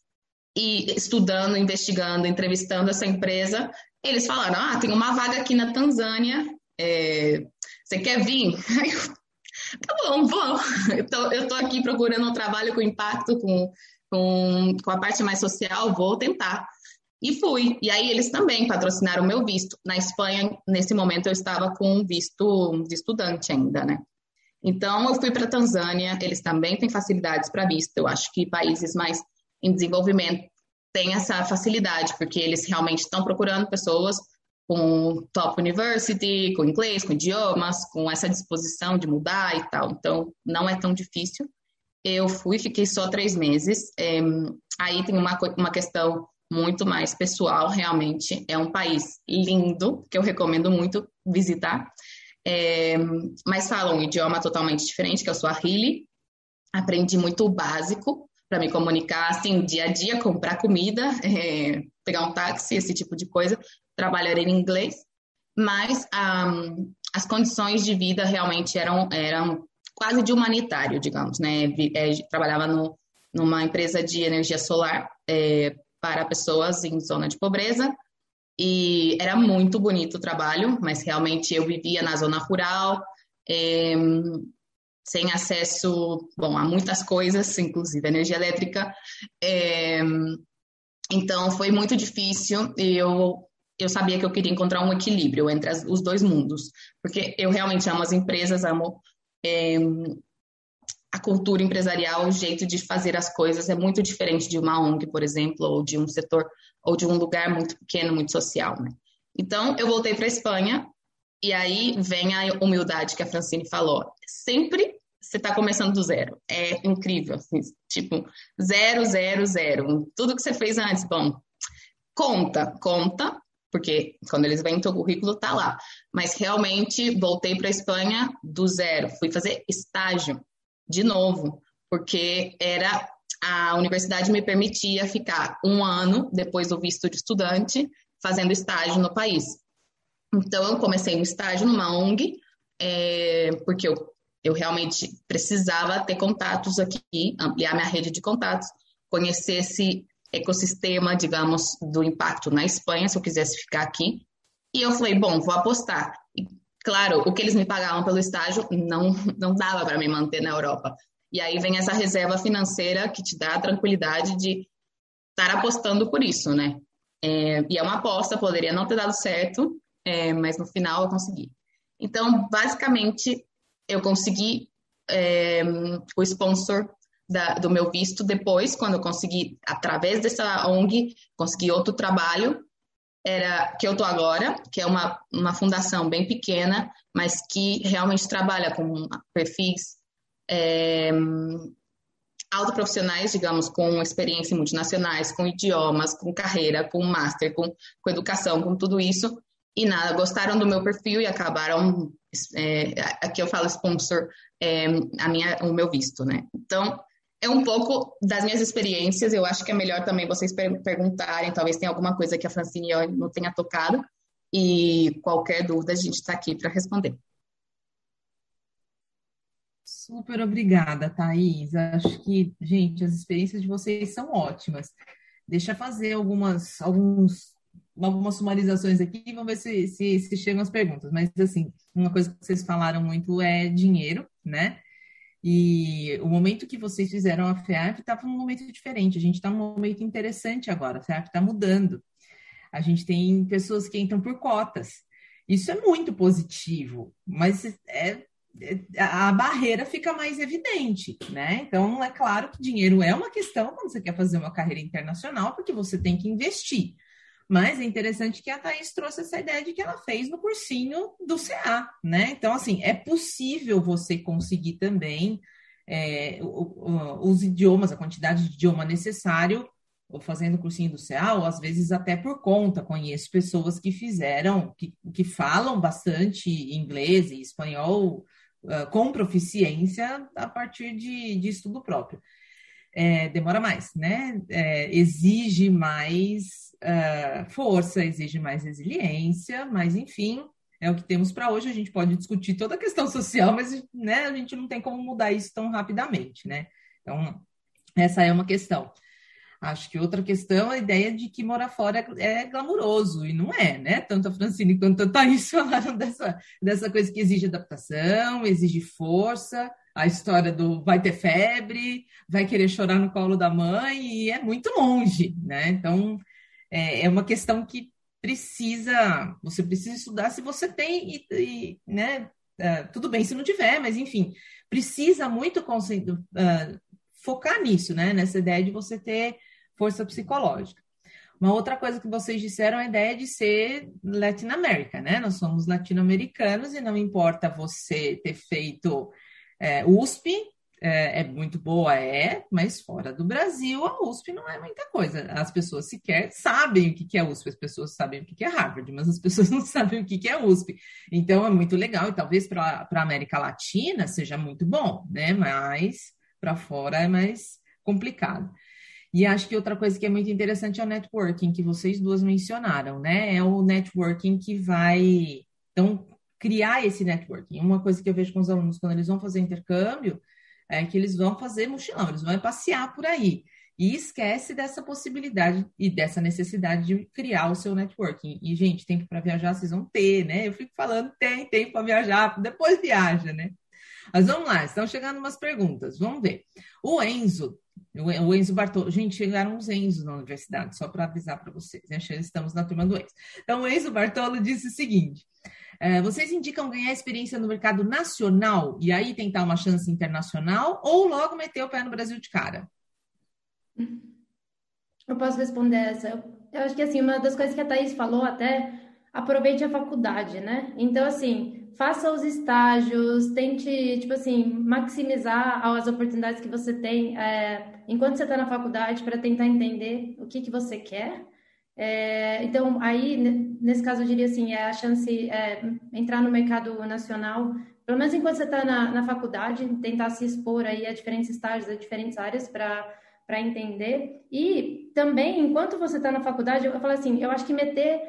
e estudando, investigando, entrevistando essa empresa, eles falaram: ah, tem uma vaga aqui na Tanzânia, é, você quer vir? tá bom, vamos. Eu estou aqui procurando um trabalho com impacto, com, com, com a parte mais social, vou tentar. E fui. E aí eles também patrocinaram o meu visto. Na Espanha, nesse momento, eu estava com visto de estudante ainda, né? Então, eu fui para a Tanzânia, eles também têm facilidades para visto. Eu acho que países mais em desenvolvimento têm essa facilidade, porque eles realmente estão procurando pessoas com top university, com inglês, com idiomas, com essa disposição de mudar e tal. Então, não é tão difícil. Eu fui, fiquei só três meses. É, aí tem uma, uma questão muito mais pessoal, realmente. É um país lindo, que eu recomendo muito visitar é, mas falam um idioma totalmente diferente, que é o Swahili. Aprendi muito o básico para me comunicar, assim, dia a dia, comprar comida, é, pegar um táxi, esse tipo de coisa. Trabalhar em inglês, mas um, as condições de vida realmente eram, eram quase de humanitário, digamos, né? É, trabalhava no, numa empresa de energia solar é, para pessoas em zona de pobreza, e era muito bonito o trabalho, mas realmente eu vivia na zona rural, é, sem acesso bom, a muitas coisas, inclusive energia elétrica. É, então foi muito difícil e eu, eu sabia que eu queria encontrar um equilíbrio entre as, os dois mundos, porque eu realmente amo as empresas, amo é, a cultura empresarial, o jeito de fazer as coisas é muito diferente de uma ONG, por exemplo, ou de um setor, ou de um lugar muito pequeno, muito social, né? Então, eu voltei para a Espanha, e aí vem a humildade que a Francine falou. Sempre você está começando do zero. É incrível, assim, tipo, zero, zero, zero. Tudo que você fez antes, bom, conta, conta, porque quando eles vêm, teu currículo tá lá. Mas realmente voltei para a Espanha do zero. Fui fazer estágio de novo, porque era a universidade me permitia ficar um ano depois do visto de estudante fazendo estágio no país. Então eu comecei um estágio numa ONG é, porque eu, eu realmente precisava ter contatos aqui, ampliar minha rede de contatos, conhecer esse ecossistema, digamos, do impacto na Espanha, se eu quisesse ficar aqui. E eu falei, bom, vou apostar. Claro, o que eles me pagavam pelo estágio não, não dava para me manter na Europa. E aí vem essa reserva financeira que te dá a tranquilidade de estar apostando por isso, né? É, e é uma aposta, poderia não ter dado certo, é, mas no final eu consegui. Então, basicamente, eu consegui é, o sponsor da, do meu visto depois, quando eu consegui, através dessa ONG, consegui outro trabalho era que eu tô agora, que é uma, uma fundação bem pequena, mas que realmente trabalha com perfis é, autoprofissionais, digamos, com experiência em multinacionais, com idiomas, com carreira, com master, com, com educação, com tudo isso. E nada, gostaram do meu perfil e acabaram, é, aqui eu falo sponsor, é, a minha, o meu visto, né? Então, é um pouco das minhas experiências. Eu acho que é melhor também vocês per perguntarem, talvez tenha alguma coisa que a Francine não tenha tocado. E qualquer dúvida, a gente está aqui para responder. Super obrigada, Thaís. Acho que, gente, as experiências de vocês são ótimas. Deixa eu fazer algumas, alguns, algumas sumarizações aqui e vamos ver se, se, se chegam as perguntas. Mas, assim, uma coisa que vocês falaram muito é dinheiro, né? E o momento que vocês fizeram a FEAF estava num momento diferente. A gente está num momento interessante agora. A FEAF está mudando. A gente tem pessoas que entram por cotas. Isso é muito positivo, mas é, é, a barreira fica mais evidente, né? Então, é claro que dinheiro é uma questão quando você quer fazer uma carreira internacional, porque você tem que investir. Mas é interessante que a Thaís trouxe essa ideia de que ela fez no cursinho do CA, né? Então, assim, é possível você conseguir também é, os idiomas, a quantidade de idioma necessário, ou fazendo cursinho do CA, ou às vezes até por conta. Conheço pessoas que fizeram, que, que falam bastante inglês e espanhol uh, com proficiência a partir de, de estudo próprio. É, demora mais, né? É, exige mais uh, força, exige mais resiliência, mas enfim, é o que temos para hoje. A gente pode discutir toda a questão social, mas né, a gente não tem como mudar isso tão rapidamente, né? Então, essa é uma questão. Acho que outra questão é a ideia de que morar fora é, glamuroso, e não é, né? Tanto a Francine quanto a Thaís falaram dessa, dessa coisa que exige adaptação, exige força, a história do vai ter febre, vai querer chorar no colo da mãe, e é muito longe, né? Então, é, é uma questão que precisa, você precisa estudar se você tem, e, e né? Uh, tudo bem se não tiver, mas enfim, precisa muito uh, focar nisso, né? Nessa ideia de você ter força psicológica. Uma outra coisa que vocês disseram é a ideia de ser Latin America, né? Nós somos latino-americanos e não importa você ter feito é, USP, é, é, muito boa, é, mas fora do Brasil, a USP não é muita coisa. As pessoas sequer sabem o que é USP, as pessoas sabem o que é Harvard, mas as pessoas não sabem o que é USP. Então é muito legal, e talvez para a América Latina seja muito bom, né? Mas para fora é mais complicado. E acho que outra coisa que é muito interessante é o networking, que vocês duas mencionaram, né? É o networking que vai, então, criar esse networking. Uma coisa que eu vejo com os alunos quando eles vão fazer intercâmbio é que eles vão fazer mochilão, eles vão passear por aí. E esquece dessa possibilidade e dessa necessidade de criar o seu networking. E, gente, tempo para viajar vocês vão ter, né? Eu fico falando, tem tempo para viajar, depois viaja, né? Mas vamos lá, estão chegando umas perguntas, vamos ver. O Enzo o Enzo Bartolo. Gente, chegaram uns Enzo na universidade, só para avisar para vocês. Né? Estamos na turma do Enzo. Então, o Enzo Bartolo disse o seguinte: vocês indicam ganhar experiência no mercado nacional e aí tentar uma chance internacional ou logo meter o pé no Brasil de cara? Eu posso responder essa. Eu, eu acho que assim, uma das coisas que a Thaís falou até aproveite a faculdade, né? Então, assim, faça os estágios, tente, tipo assim, maximizar as oportunidades que você tem é, enquanto você está na faculdade para tentar entender o que, que você quer. É, então, aí, nesse caso, eu diria assim, é a chance é, entrar no mercado nacional, pelo menos enquanto você está na, na faculdade, tentar se expor aí a diferentes estágios, a diferentes áreas para entender. E também, enquanto você está na faculdade, eu falo assim, eu acho que meter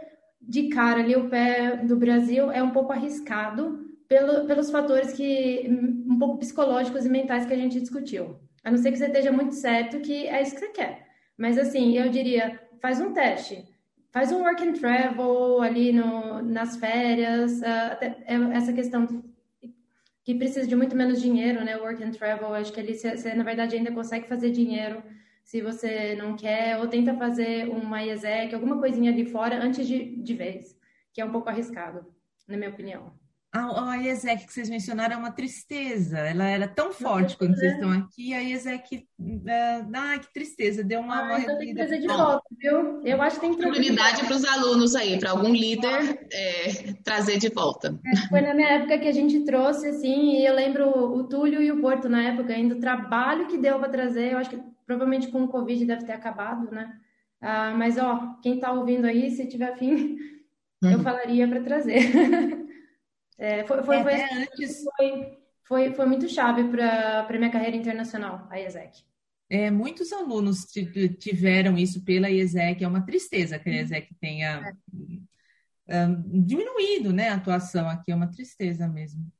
de cara ali o pé do Brasil é um pouco arriscado pelo, pelos fatores que um pouco psicológicos e mentais que a gente discutiu. A não ser que você esteja muito certo que é isso que você quer. Mas assim, eu diria, faz um teste. Faz um work and travel ali no, nas férias. Uh, até, é, essa questão que precisa de muito menos dinheiro, né? Work and travel, acho que ali você na verdade ainda consegue fazer dinheiro se você não quer, ou tenta fazer uma IESEC, alguma coisinha ali fora antes de, de vez, que é um pouco arriscado, na minha opinião. A, a IESEC que vocês mencionaram é uma tristeza. Ela era tão forte quando vocês estão aqui. A IESEC, uh, ai, que tristeza, deu uma. Ah, então tem que trazer de volta, viu? Eu acho que tem que trazer. Oportunidade para os alunos aí, para algum líder é, trazer de volta. É, foi na minha época que a gente trouxe, assim, e eu lembro o Túlio e o Porto na época, ainda o trabalho que deu para trazer. Eu acho que provavelmente com o Covid deve ter acabado, né? Ah, mas, ó, quem está ouvindo aí, se tiver fim, uhum. eu falaria para trazer. é, foi, foi, é, foi, antes... foi, foi, foi, muito chave para a minha carreira internacional, a IESEC. É, muitos alunos tiveram isso pela IESEC, é uma tristeza que a IESEC tenha é. um, diminuído né, a atuação aqui, é uma tristeza mesmo.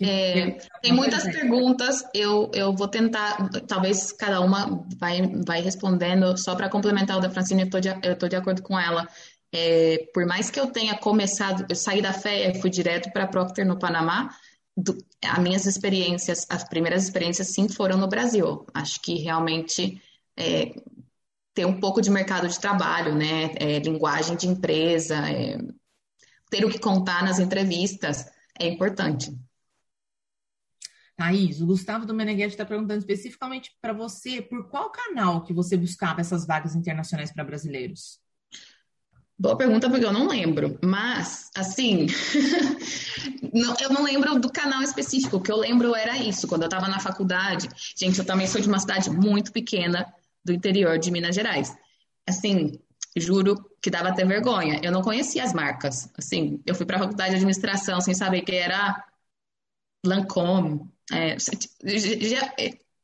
É, tem muitas perguntas, eu, eu vou tentar, talvez cada uma vai, vai respondendo, só para complementar o da Francine, eu estou de, eu tô de acordo com ela. É, por mais que eu tenha começado, eu saí da fé e fui direto para Procter no Panamá, do, as minhas experiências, as primeiras experiências sim foram no Brasil. Acho que realmente é, ter um pouco de mercado de trabalho, né, é, linguagem de empresa, é, ter o que contar nas entrevistas é importante. Thaís, o Gustavo do Meneghetti está perguntando especificamente para você por qual canal que você buscava essas vagas internacionais para brasileiros? Boa pergunta, porque eu não lembro. Mas, assim, não, eu não lembro do canal específico. O que eu lembro era isso. Quando eu estava na faculdade, gente, eu também sou de uma cidade muito pequena do interior de Minas Gerais. Assim, juro que dava até vergonha. Eu não conhecia as marcas. Assim, eu fui para a faculdade de administração sem saber que era Lancôme. É, já,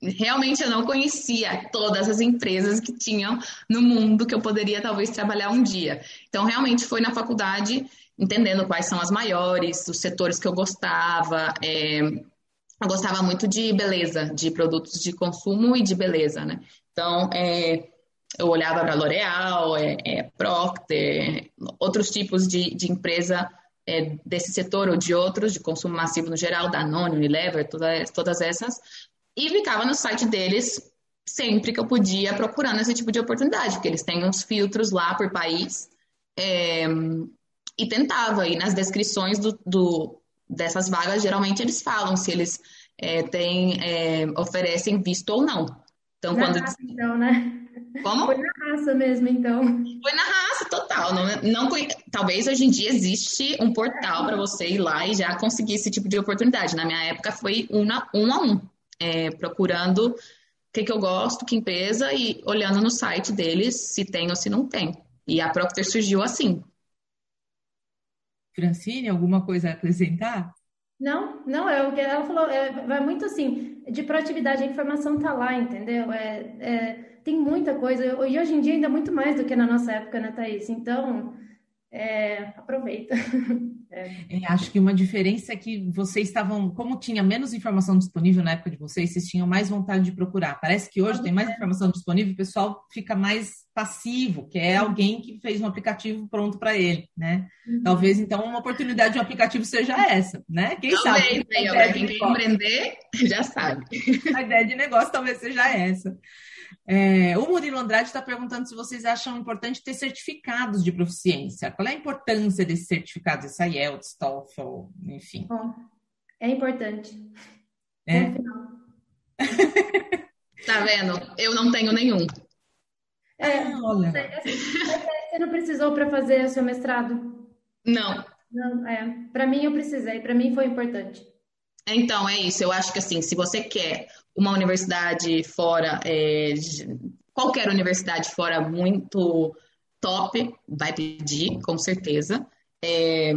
realmente eu não conhecia todas as empresas que tinham no mundo que eu poderia talvez trabalhar um dia. Então, realmente foi na faculdade entendendo quais são as maiores, os setores que eu gostava. É, eu gostava muito de beleza, de produtos de consumo e de beleza, né? Então, é, eu olhava para L'Oréal, é, é, Procter, outros tipos de, de empresa é, desse setor ou de outros, de consumo massivo no geral, Danone, Unilever, todas, todas essas, e ficava no site deles sempre que eu podia procurando esse tipo de oportunidade, porque eles têm uns filtros lá por país, é, e tentava, e nas descrições do, do, dessas vagas, geralmente eles falam se eles é, têm, é, oferecem visto ou não. Então, na quando. Raça, então, né? Como? Foi na raça mesmo, então. Foi na raça, total. Não, não, talvez hoje em dia existe um portal para você ir lá e já conseguir esse tipo de oportunidade. Na minha época foi um, na, um a um, é, procurando o que, que eu gosto, que empresa, e olhando no site deles se tem ou se não tem. E a Procter surgiu assim. Francine, alguma coisa a acrescentar? Não, não, é o que ela falou, é, vai muito assim, de proatividade, a informação tá lá, entendeu? É, é, tem muita coisa, e hoje em dia ainda muito mais do que na nossa época, né, Thaís? Então, é, aproveita. É. É, acho que uma diferença é que vocês estavam, como tinha menos informação disponível na época de vocês, vocês tinham mais vontade de procurar. Parece que hoje tem mais informação disponível, o pessoal fica mais passivo, que é alguém que fez um aplicativo pronto para ele, né? Uhum. Talvez então uma oportunidade de um aplicativo seja essa, né? Quem talvez, sabe? Quem quer empreender já sabe. A ideia de negócio talvez seja essa. É, o Murilo Andrade está perguntando se vocês acham importante ter certificados de proficiência. Qual é a importância desses certificados, esse IELTS, TOEFL, enfim? Bom, é importante. É? tá vendo? Eu não tenho nenhum. É, ah, olha. Assim, você não precisou para fazer o seu mestrado? Não. Não, é. Para mim eu precisei, para mim foi importante. Então, é isso. Eu acho que assim, se você quer uma universidade fora, é, qualquer universidade fora muito top, vai pedir, com certeza. É,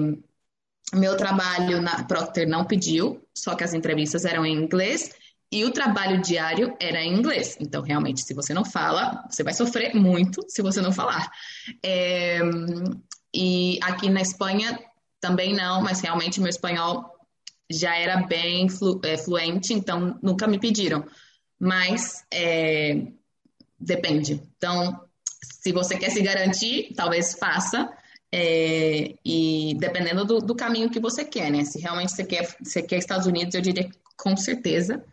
meu trabalho na Procter não pediu, só que as entrevistas eram em inglês e o trabalho diário era em inglês. Então, realmente, se você não fala, você vai sofrer muito se você não falar. É, e aqui na Espanha também não, mas realmente meu espanhol já era bem flu, é, fluente, então nunca me pediram. Mas é, depende. Então, se você quer se garantir, talvez faça. É, e dependendo do, do, caminho que você quer, né? Se realmente você quer, você quer Estados Unidos, eu diria com certeza.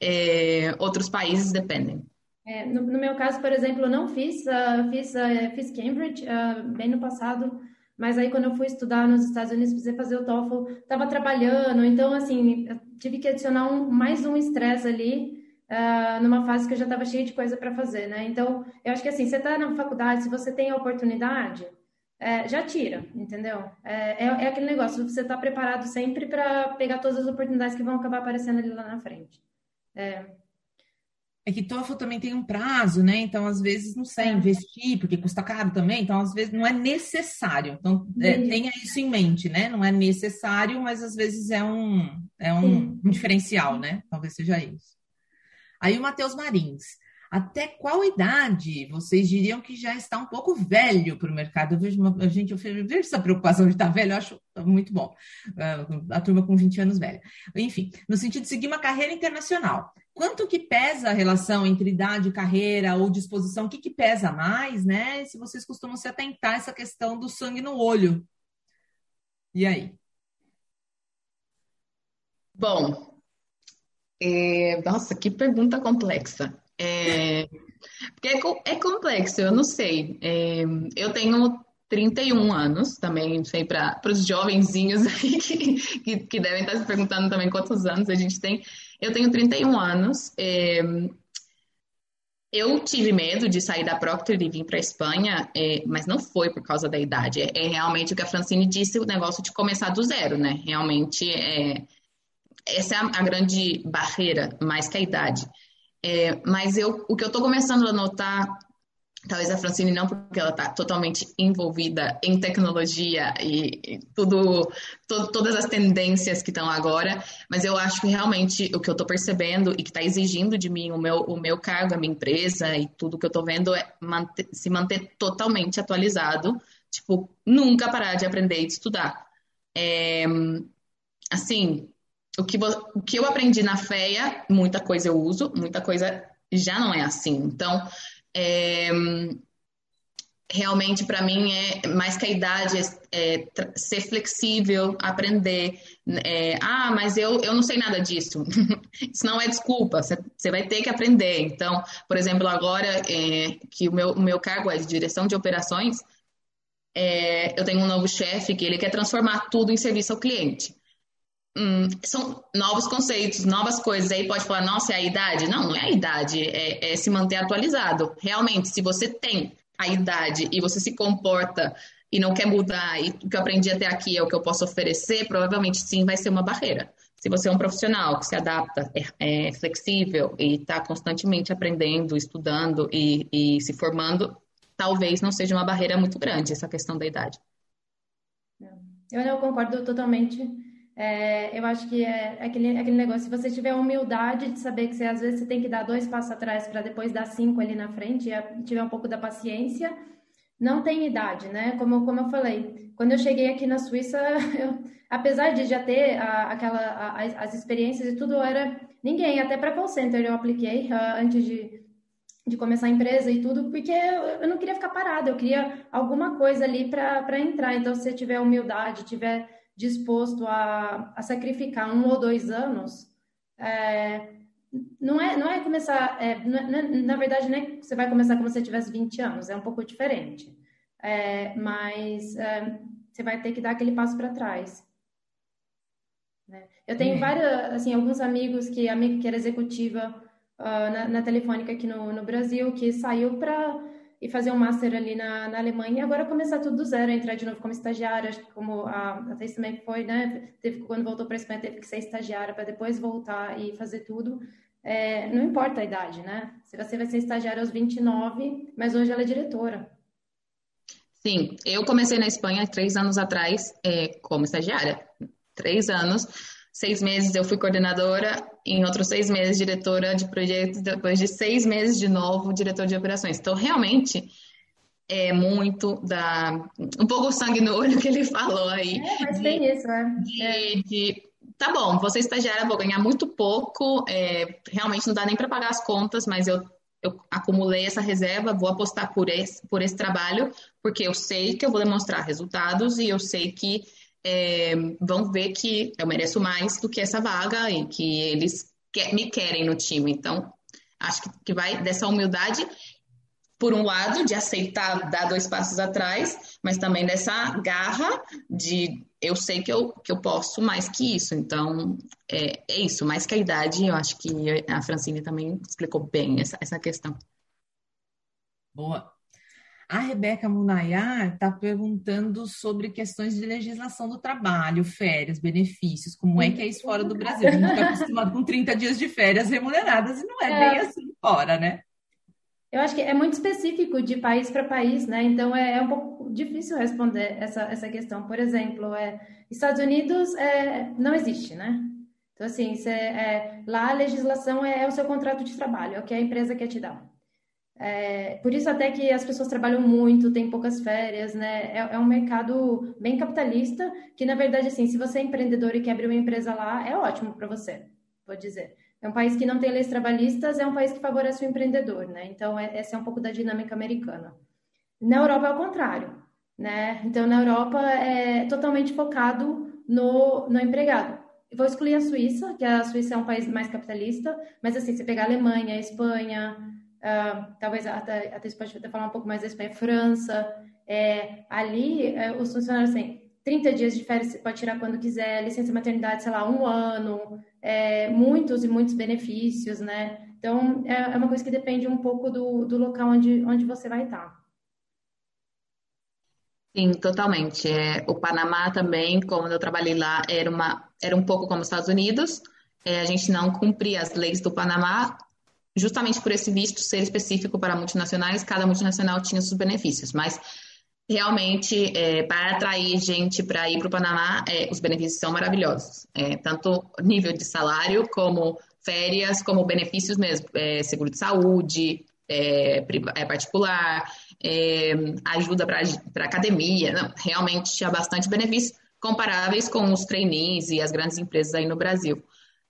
É, outros países dependem. É, no, no, meu caso, por exemplo, eu não fiz, uh, fiz, uh, fiz Cambridge uh, bem no passado, mas aí quando eu fui estudar nos Estados Unidos, precisei fazer o TOEFL, estava trabalhando, então assim, tive que adicionar um, mais um estresse ali, uh, numa fase que eu já estava cheia de coisa para fazer, né? Então, eu acho que assim, você está na faculdade, se você tem a oportunidade, é, já tira, entendeu? É, é, é aquele negócio, você está preparado sempre para pegar todas as oportunidades que vão acabar aparecendo ali lá na frente. É, é que TOEFL também tem um prazo, né? Então, às vezes, não sei, é. investir, porque custa caro também, então, às vezes, não é necessário. Então, é, tenha isso em mente, né? Não é necessário, mas às vezes é um, é um, um diferencial, né? Talvez seja isso. Aí o Matheus Marins. Até qual idade vocês diriam que já está um pouco velho para o mercado? Eu vejo uma, gente, eu vejo essa preocupação de estar velho, eu acho muito bom. Uh, a turma com 20 anos velha. Enfim, no sentido de seguir uma carreira internacional. Quanto que pesa a relação entre idade, carreira ou disposição? O que, que pesa mais, né? Se vocês costumam se atentar a essa questão do sangue no olho. E aí? Bom, é... nossa, que pergunta complexa. É, porque é, é, complexo, eu não sei. É, eu tenho 31 anos, também, não sei, para os jovenzinhos aí que, que, que, devem estar se perguntando também quantos anos a gente tem. Eu tenho 31 anos. É, eu tive medo de sair da Procter e vir para a Espanha, é, mas não foi por causa da idade. É, é, realmente o que a Francine disse, o negócio de começar do zero, né? Realmente, é, essa é a, a, grande barreira, mais que a idade. É, mas eu, o que eu estou começando a notar Talvez a Francine não, porque ela está totalmente envolvida em tecnologia e, e tudo, to, todas as tendências que estão agora, mas eu acho que realmente o que eu estou percebendo e que está exigindo de mim o meu, o meu cargo, a minha empresa e tudo que eu estou vendo é manter, se manter totalmente atualizado, tipo, nunca parar de aprender e de estudar. É, assim, o que, o que eu aprendi na FEA, muita coisa eu uso, muita coisa já não é assim. Então, é, realmente para mim é mais que a idade é, ser flexível, aprender. É, ah, mas eu, eu não sei nada disso. Isso não é desculpa, você vai ter que aprender. Então, por exemplo, agora é, que o meu, o meu cargo é de direção de operações, é, eu tenho um novo chefe que ele quer transformar tudo em serviço ao cliente. Hum, são novos conceitos, novas coisas. Aí pode falar, nossa, é a idade? Não, não é a idade, é, é se manter atualizado. Realmente, se você tem a idade e você se comporta e não quer mudar, e o que eu aprendi até aqui é o que eu posso oferecer, provavelmente sim vai ser uma barreira. Se você é um profissional que se adapta, é, é flexível e está constantemente aprendendo, estudando e, e se formando, talvez não seja uma barreira muito grande essa questão da idade. Eu não concordo totalmente é, eu acho que é aquele, aquele negócio, se você tiver humildade de saber que você, às vezes você tem que dar dois passos atrás para depois dar cinco ali na frente, e tiver um pouco da paciência, não tem idade, né? Como, como eu falei, quando eu cheguei aqui na Suíça, eu, apesar de já ter a, aquela, a, as experiências e tudo, eu era ninguém, até para call center eu apliquei uh, antes de, de começar a empresa e tudo, porque eu, eu não queria ficar parada, eu queria alguma coisa ali para entrar. Então, se você tiver humildade, tiver disposto a, a sacrificar um ou dois anos, é, não é, não é começar, é, não é, na verdade, não é que você vai começar como se você tivesse 20 anos, é um pouco diferente. É, mas é, você vai ter que dar aquele passo para trás. Né? Eu tenho várias, assim, alguns amigos que, amigo que era executiva uh, na, na Telefônica aqui no, no Brasil, que saiu para e fazer um master ali na, na Alemanha e agora começar tudo do zero, entrar de novo como estagiária, como a, a Thais também foi, né? Teve, quando voltou para a Espanha teve que ser estagiária para depois voltar e fazer tudo. É, não importa a idade, né? Se você vai ser estagiária aos 29, mas hoje ela é diretora. Sim, eu comecei na Espanha três anos atrás é, como estagiária. Três anos seis meses eu fui coordenadora, em outros seis meses diretora de projetos, depois de seis meses de novo diretor de operações. Então, realmente é muito da um pouco sangue no olho que ele falou aí. É, mas de, tem isso, né? De, de, tá bom, você estagiária, vou ganhar muito pouco, é, realmente não dá nem para pagar as contas, mas eu eu acumulei essa reserva, vou apostar por esse, por esse trabalho, porque eu sei que eu vou demonstrar resultados e eu sei que é, vão ver que eu mereço mais do que essa vaga e que eles me querem no time. Então, acho que, que vai dessa humildade, por um lado, de aceitar dar dois passos atrás, mas também dessa garra de eu sei que eu, que eu posso mais que isso. Então, é, é isso, mais que a idade, eu acho que a Francine também explicou bem essa, essa questão. Boa. A Rebeca Munayar está perguntando sobre questões de legislação do trabalho, férias, benefícios, como é que é isso fora do Brasil? A gente está acostumado com 30 dias de férias remuneradas e não é, é, bem assim fora, né? Eu acho que é muito específico de país para país, né? Então é, é, um pouco difícil responder essa, essa questão. Por exemplo, é, Estados Unidos é, não existe, né? Então, assim, cê, é, lá a legislação é, é o seu contrato de trabalho, é o que a empresa quer te dar. É, por isso até que as pessoas trabalham muito, têm poucas férias, né? É, é, um mercado bem capitalista, que na verdade, assim, se você é empreendedor e quer abrir uma empresa lá, é ótimo para você, vou dizer. É um país que não tem leis trabalhistas, é um país que favorece o empreendedor, né? Então, é, essa é um pouco da dinâmica americana. Na Europa é o contrário, né? Então, na Europa é totalmente focado no, no empregado. Vou excluir a Suíça, que a Suíça é um país mais capitalista, mas assim, você pegar a Alemanha, a Espanha, uh, talvez até, até você pode até falar um pouco mais da Espanha, França, é, ali é, os funcionários têm 30 dias de férias, você pode tirar quando quiser, licença maternidade, sei lá, um ano, é, muitos e muitos benefícios, né? Então, é, é, uma coisa que depende um pouco do, do local onde, onde você vai estar. Sim, totalmente. É, o Panamá também, como eu trabalhei lá, era, uma, era um pouco como os Estados Unidos. É, a gente não cumpria as leis do Panamá, justamente por esse visto ser específico para multinacionais, cada multinacional tinha seus benefícios, mas realmente, é, para atrair gente para ir para o Panamá, é, os benefícios são maravilhosos. É, tanto nível de salário, como férias, como benefícios mesmo, é, seguro de saúde, é, é, particular, ajuda para academia. Não, realmente há bastante benefícios comparáveis com os trainees e as grandes empresas aí no Brasil.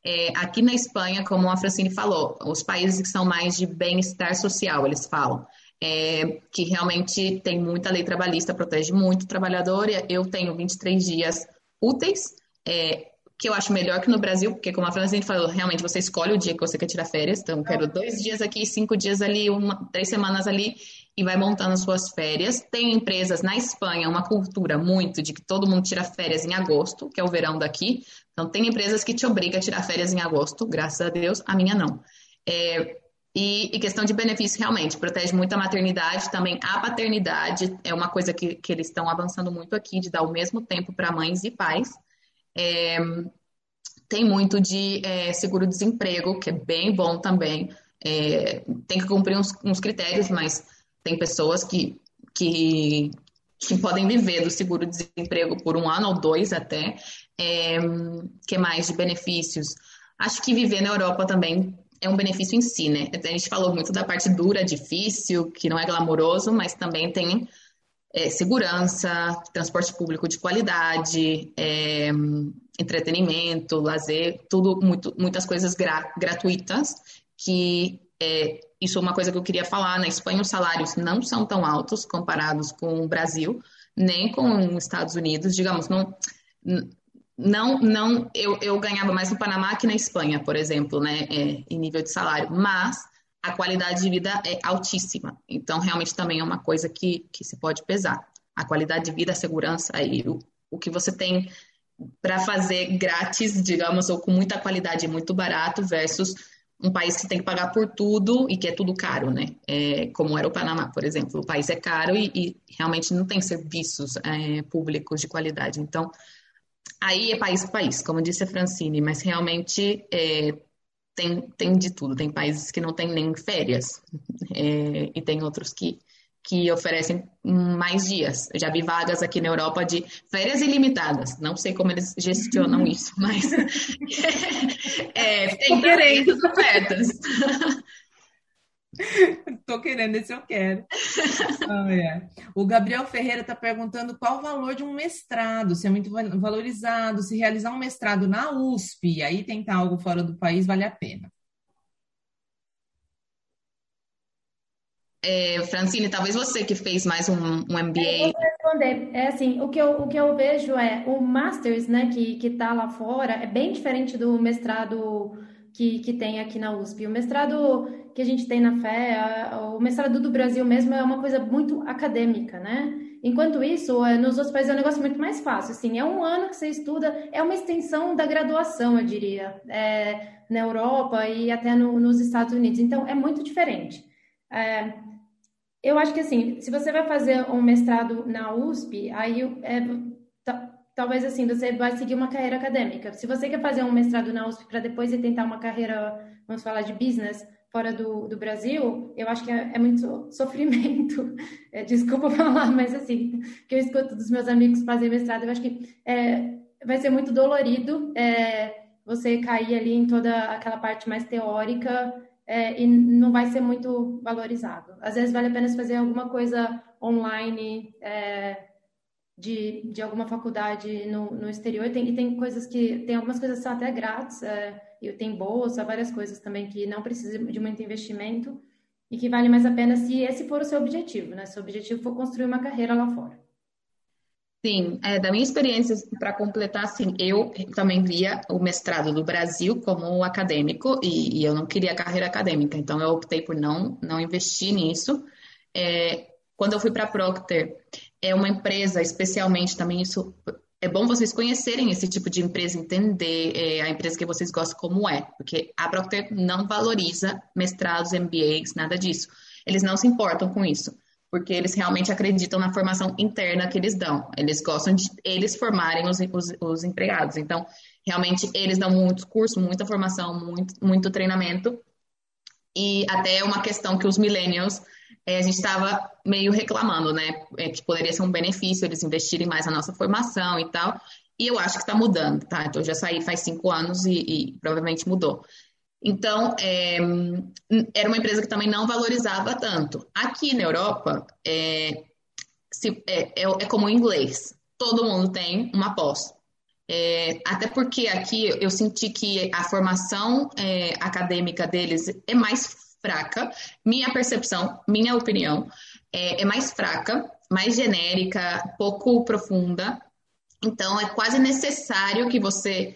É, aqui na Espanha, como a Francine falou, os países que são mais de bem-estar social, eles falam, é, que realmente tem muita lei trabalhista, protege muito o trabalhador. Eu tenho 23 dias úteis, é, que eu acho melhor que no Brasil, porque como a Francine falou, realmente você escolhe o dia que você quer tirar férias. Então, eu quero dois dias aqui, cinco dias ali, uma, três semanas ali, e vai montando as suas férias. Tem empresas na Espanha, uma cultura muito de que todo mundo tira férias em agosto, que é o verão daqui. Então, tem empresas que te obrigam a tirar férias em agosto, graças a Deus, a minha não. É, e, e, questão de benefício, realmente, protege muito a maternidade, também a paternidade, é uma coisa que, que eles estão avançando muito aqui, de dar o mesmo tempo para mães e pais. É, tem muito de é, seguro-desemprego, que é bem bom também. É, tem que cumprir uns, uns critérios, mas tem pessoas que, que, que podem viver do seguro-desemprego por um ano ou dois até. É, que mais de benefícios? Acho que viver na Europa também é um benefício em si, né? A gente falou muito da parte dura, difícil, que não é glamouroso, mas também tem é, segurança, transporte público de qualidade, é, entretenimento, lazer, tudo, muito, muitas coisas gra gratuitas, que é, isso é uma coisa que eu queria falar. Na Espanha, os salários não são tão altos comparados com o Brasil, nem com os Estados Unidos. Digamos, não, não, não eu, eu ganhava mais no Panamá que na Espanha, por exemplo, né, é, em nível de salário, mas a qualidade de vida é altíssima. Então, realmente também é uma coisa que, que se pode pesar. A qualidade de vida, a segurança e o, o que você tem para fazer grátis, digamos, ou com muita qualidade, muito barato, versus um país que tem que pagar por tudo e que é tudo caro, né? É, como era o Panamá, por exemplo. O país é caro e, e realmente não tem serviços é, públicos de qualidade. Então, aí é país por país, como disse a Francine, mas realmente é, tem, tem de tudo. Tem países que não tem nem férias é, e tem outros que que oferecem mais dias. Eu já vi vagas aqui na Europa de férias ilimitadas. Não sei como eles gestionam uhum. isso, mas é, tem querendo ofertas. Tô querendo, esse eu quero. Oh, é. O Gabriel Ferreira está perguntando qual o valor de um mestrado, se é muito valorizado, se realizar um mestrado na USP, aí tentar algo fora do país vale a pena. É, Francine, talvez você que fez mais um, um MBA. Eu vou responder. É assim, o que eu, o que eu vejo é o Masters, né, que, que tá lá fora, é bem diferente do mestrado que, que tem aqui na USP. O mestrado que a gente tem na fé, o mestrado do Brasil mesmo é uma coisa muito acadêmica, né? Enquanto isso, é, nos outros países é um negócio muito mais fácil. Assim, é um ano que você estuda, é uma extensão da graduação, eu diria, é, na Europa e até no, nos Estados Unidos. Então, é muito diferente. É, eu acho que assim, se você vai fazer um mestrado na USP, aí é, talvez assim você vai seguir uma carreira acadêmica. Se você quer fazer um mestrado na USP para depois ir tentar uma carreira, vamos falar de business fora do, do Brasil, eu acho que é, é muito sofrimento. É, desculpa falar, mas assim, que eu escuto dos meus amigos fazer mestrado, eu acho que é, vai ser muito dolorido é, você cair ali em toda aquela parte mais teórica é, e não vai ser muito valorizado. Às vezes vale a pena fazer alguma coisa online é, de, de alguma faculdade no, no exterior. Tem, e tem coisas que tem algumas coisas que são até grátis. É, e tem bolsa, várias coisas também que não precisam de muito investimento e que vale mais a pena se esse for o seu objetivo, né? Se o objetivo for construir uma carreira lá fora. Sim, é, da minha experiência, para completar, assim, eu também via o mestrado do Brasil como acadêmico e, e, eu não queria carreira acadêmica, então eu optei por não, não investir nisso. É, quando eu fui para a Procter, é uma empresa, especialmente também isso é bom vocês conhecerem esse tipo de empresa, entender é, a empresa que vocês gostam como é, porque a Procter não valoriza mestrados, MBAs, nada disso. Eles não se importam com isso, porque eles realmente acreditam na formação interna que eles dão. Eles gostam de eles formarem os, os, os empregados. Então, realmente, eles dão muitos cursos, muita formação, muito, muito treinamento. E até uma questão que os millennials é, a gente estava meio reclamando, né? É, que poderia ser um benefício eles investirem mais na nossa formação e tal. E eu acho que está mudando, tá? Então, eu já saí faz cinco anos e, e provavelmente mudou. Então, é, era uma empresa que também não valorizava tanto. Aqui na Europa, é, se, é, é, é como o inglês. Todo mundo tem uma pós. É, até porque aqui eu senti que a formação é, acadêmica deles é mais fraca. Minha percepção, minha opinião, é, é mais fraca, mais genérica, pouco profunda. Então, é quase necessário que você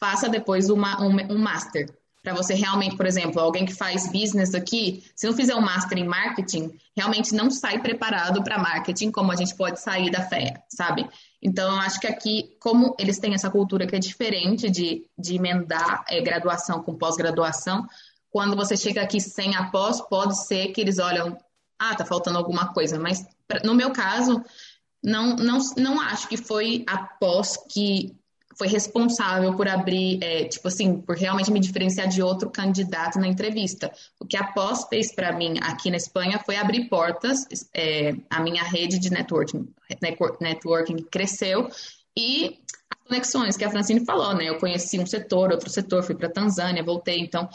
faça depois uma, um, um master. Para você realmente, por exemplo, alguém que faz business aqui, se não fizer um master em marketing, realmente não sai preparado para marketing como a gente pode sair da fé, sabe? Então, eu acho que aqui, como eles têm essa cultura que é diferente de, de emendar é, graduação com pós-graduação, quando você chega aqui sem a pós, pode ser que eles olham, ah, tá faltando alguma coisa. Mas no meu caso, não, não, não acho que foi a pós que foi responsável por abrir, é, tipo assim, por realmente me diferenciar de outro candidato na entrevista. O que a pós fez para mim aqui na Espanha foi abrir portas, é, a minha rede de networking, networking cresceu e as conexões que a Francine falou, né? Eu conheci um setor, outro setor, fui para Tanzânia, voltei, então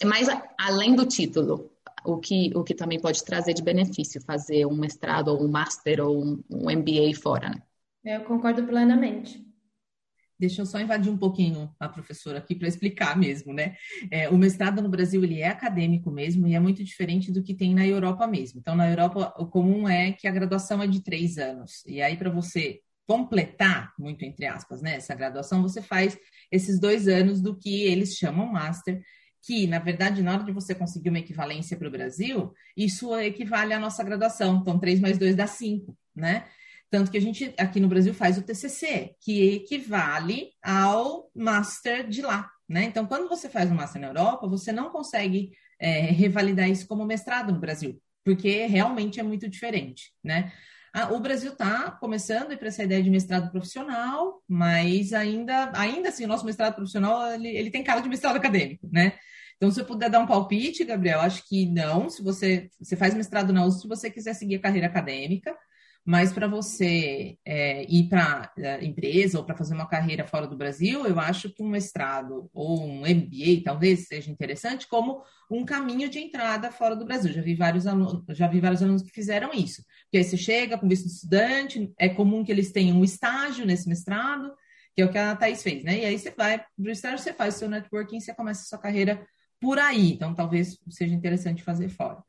é mais além do título, o que, o que também pode trazer de benefício fazer um mestrado ou um master ou um, um MBA fora. Né? Eu concordo plenamente. Deixa eu só invadir um pouquinho a professora aqui para explicar mesmo, né? É, o mestrado no Brasil ele é acadêmico mesmo e é muito diferente do que tem na Europa mesmo. Então, na Europa, o comum é que a graduação é de três anos. E aí, para você completar, muito entre aspas, né, essa graduação, você faz esses dois anos do que eles chamam master, que, na verdade, na hora de você conseguir uma equivalência para o Brasil, isso equivale à nossa graduação. Então, 3 mais 2 dá 5, né? Tanto que a gente aqui no Brasil faz o TCC, que equivale ao Master de lá, né? Então, quando você faz um Master na Europa, você não consegue é, revalidar isso como mestrado no Brasil, porque realmente é muito diferente, né? o Brasil está começando a ir para essa ideia de mestrado profissional, mas ainda, ainda assim, o nosso mestrado profissional ele, ele tem cara de mestrado acadêmico, né? Então, se eu puder dar um palpite, Gabriel, acho que não. Se você, você faz mestrado na USP, se você quiser seguir a carreira acadêmica, mas para você é, ir para é, empresa ou para fazer uma carreira fora do Brasil, eu acho que um mestrado ou um MBA talvez seja interessante como um caminho de entrada fora do Brasil. Já vi vários alunos, já vi vários alunos que fizeram isso. Porque aí você chega com visto de estudante, é comum que eles tenham um estágio nesse mestrado, que é o que a Thais fez, né? E aí você vai para o estágio, você faz o seu networking, você começa a sua carreira por aí. Então, talvez seja interessante fazer fora.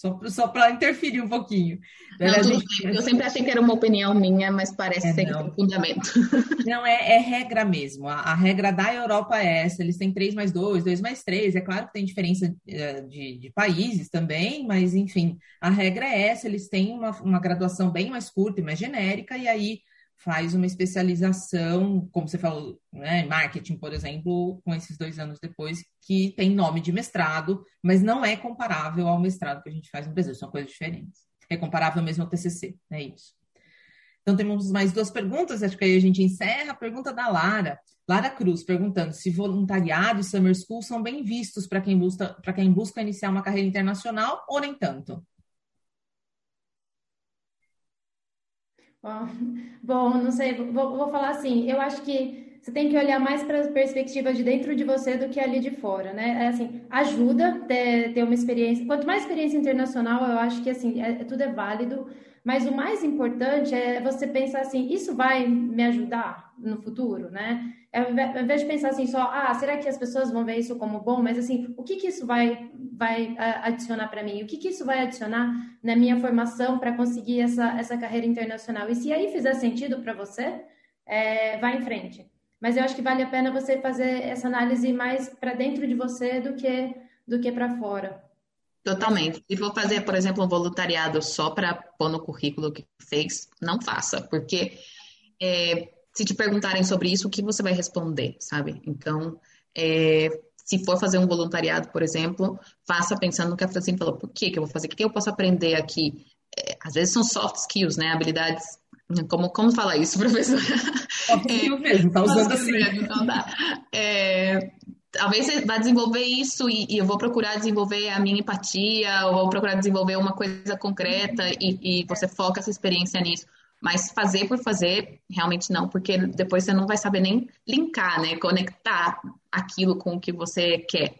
Só, só para interferir um pouquinho. Não, gente... Eu sempre achei que era uma opinião minha, mas parece é, ser que tem fundamento. Não, é, é regra mesmo. A, a, regra da Europa é essa: eles têm 3 mais 2, 2 mais 3. É claro que tem diferença uh, de, de, países também, mas enfim, a regra é essa: eles têm uma, uma graduação bem mais curta e mais genérica, e aí faz uma especialização, como você falou, né, marketing, por exemplo, com esses dois anos depois, que tem nome de mestrado, mas não é comparável ao mestrado que a gente faz no Brasil, são coisas diferentes. É comparável mesmo ao TCC, é isso. Então, temos mais duas perguntas, acho que aí a gente encerra. A pergunta da Lara, Lara Cruz, perguntando se voluntariado e summer school são bem vistos para quem, busca, quem busca iniciar uma carreira internacional ou nem tanto? Bom, não sei, vou, vou falar assim, eu acho que você tem que olhar mais para a perspectiva de dentro de você do que ali de fora, né? É assim, ajuda ter, ter uma experiência. Quanto mais experiência internacional, eu acho que assim, é, tudo é válido, mas o mais importante é você pensar assim, isso vai me ajudar no futuro, né? Ao invés de pensar assim só, ah, será que as pessoas vão ver isso como bom? Mas assim, o que que isso vai, vai adicionar para mim? O que que isso vai adicionar na minha formação para conseguir essa, essa carreira internacional? E se aí fizer sentido para você, é, vai em frente. Mas eu acho que vale a pena você fazer essa análise mais para dentro de você do que do que para fora. Totalmente. Se for fazer, por exemplo, um voluntariado só para pôr no currículo que fez, não faça, porque é, se te perguntarem sobre isso, o que você vai responder, sabe? Então, é, se for fazer um voluntariado, por exemplo, faça pensando no que a Francine falou. Por que, que eu vou fazer? O que eu posso aprender aqui? É, às vezes são soft skills, né? Habilidades. Como, como falar isso, professora? Soft skills mesmo, tá usando assim. Mesmo, então dá. É, talvez você vá desenvolver isso e, e, eu vou procurar desenvolver a minha empatia, ou vou procurar desenvolver uma coisa concreta e, e você foca essa experiência nisso. Mas fazer por fazer, realmente não, porque depois você não vai saber nem linkar, né? Conectar aquilo com o que você quer.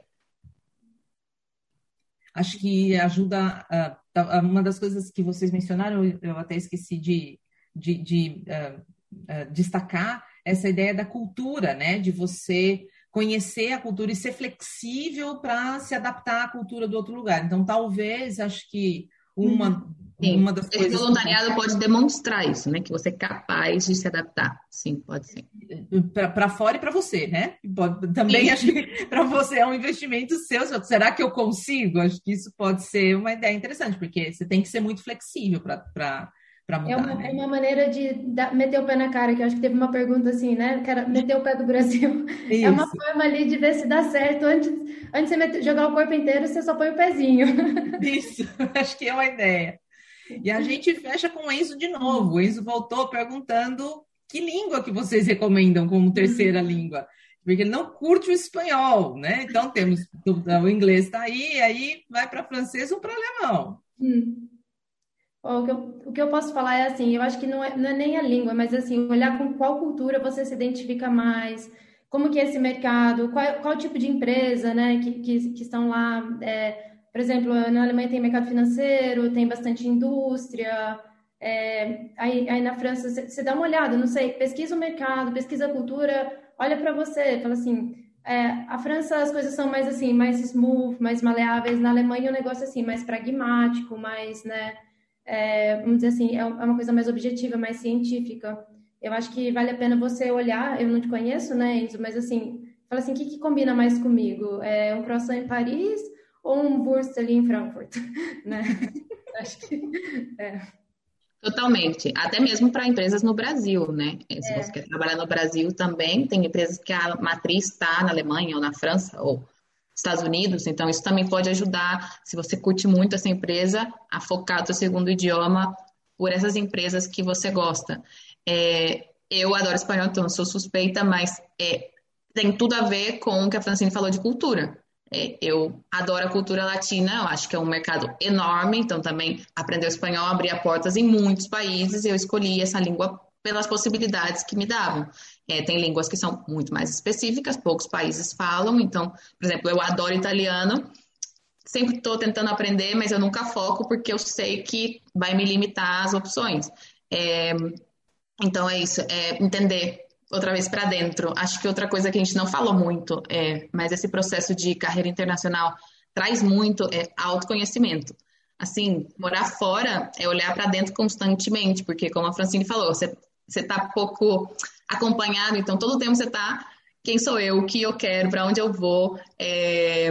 Acho que ajuda. Uh, uma das coisas que vocês mencionaram, eu até esqueci de, de, de uh, uh, destacar, essa ideia da cultura, né? De você conhecer a cultura e ser flexível para se adaptar à cultura do outro lugar. Então, talvez, acho que uma, uhum. Sim. uma das Esse coisas. Esse voluntariado que... pode demonstrar isso, né? Que você é capaz de se adaptar. Sim, pode ser. Para fora e para você, né? Pode, também Sim. acho que para você é um investimento seu. Será que eu consigo? Acho que isso pode ser uma ideia interessante, porque você tem que ser muito flexível para para mudar. É uma, né? é uma maneira de dar, meter o pé na cara, que eu acho que teve uma pergunta assim, né? Quero meter o pé do Brasil. Isso. É uma forma ali de ver se dá certo. Antes, antes de você meter, jogar o corpo inteiro, você só põe o pezinho. Isso, acho que é uma ideia. E a gente fecha com o Enzo de novo. O Enzo voltou perguntando que língua que vocês recomendam como terceira língua. Porque ele não curte o espanhol, né? Então temos o inglês está aí, aí vai para francês ou para alemão. Hum. O que, eu, o que eu posso falar é assim, eu acho que não é, não é nem a língua, mas assim, olhar com qual cultura você se identifica mais, como que é esse mercado, qual, qual tipo de empresa, né, que, que, que estão lá, é, por exemplo, na Alemanha tem mercado financeiro, tem bastante indústria, é, aí, aí na França você dá uma olhada, não sei, pesquisa o mercado, pesquisa a cultura, olha para você, fala assim, é, a França as coisas são mais assim, mais smooth, mais maleáveis, na Alemanha o negócio é assim, mais pragmático, mais, né, é, vamos dizer assim, é, é uma coisa mais objetiva, mais científica. Eu acho que vale a pena você olhar, eu não te conheço, né, Enzo, mas assim, fala assim, o que, que combina mais comigo? É um croissant em Paris ou um Wurst ali em Frankfurt, né? acho que é. Totalmente, até mesmo para empresas no Brasil, né? Se é. você quer trabalhar no Brasil também, tem empresas que a matriz está na Alemanha ou na França, ou Estados Unidos, então isso também pode ajudar, se você curte muito essa empresa, a focar o seu segundo idioma por essas empresas que você gosta. É, eu adoro espanhol, então sou suspeita, mas é, tem tudo a ver com o que a Francine falou de cultura. É, eu adoro a cultura latina, eu acho que é um mercado enorme, então também aprender espanhol abria portas em muitos países eu escolhi essa língua pelas possibilidades que me davam. É, tem línguas que são muito mais específicas, poucos países falam. Então, por exemplo, eu adoro italiano, sempre estou tentando aprender, mas eu nunca foco porque eu sei que vai me limitar as opções. É, então, é isso, é entender outra vez para dentro. Acho que outra coisa que a gente não falou muito, é, mas esse processo de carreira internacional traz muito é autoconhecimento. Assim, morar fora é olhar para dentro constantemente, porque como a Francine falou, você você está pouco acompanhado, então todo tempo você está quem sou eu, o que eu quero, para onde eu vou, é,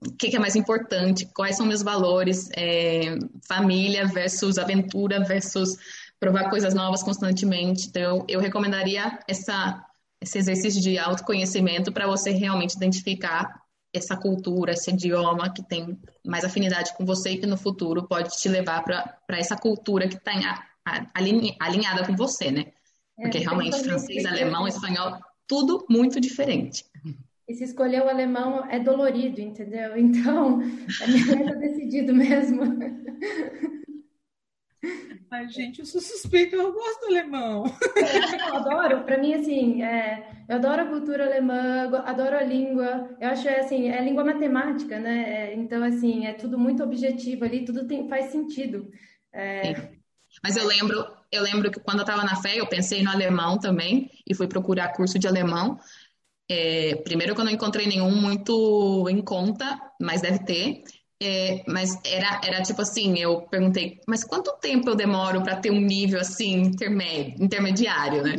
o que, que, é mais importante, quais são meus valores, é, família versus aventura versus provar coisas novas constantemente. Então, eu recomendaria essa, esse exercício de autoconhecimento para você realmente identificar essa cultura, esse idioma que tem mais afinidade com você e que no futuro pode te levar para essa cultura que está alinhada com você, né? Porque é, realmente francês, alemão, espanhol, tudo muito diferente. E se escolher o alemão é dolorido, entendeu? Então, é decidido mesmo. Ai, gente, eu sou suspeita, eu gosto do alemão. Eu adoro, para mim, assim, é, eu adoro a cultura alemã, adoro a língua, eu acho, é, assim, é língua matemática, né? É, então, assim, é tudo muito objetivo ali, tudo tem, faz sentido. É, mas eu lembro, eu lembro que quando eu estava na fé, eu pensei no alemão também e fui procurar curso de alemão. É, primeiro que eu não encontrei nenhum muito em conta, mas deve ter. É, mas era, era tipo assim, eu perguntei, mas quanto tempo eu demoro para ter um nível assim intermédio, intermediário, né?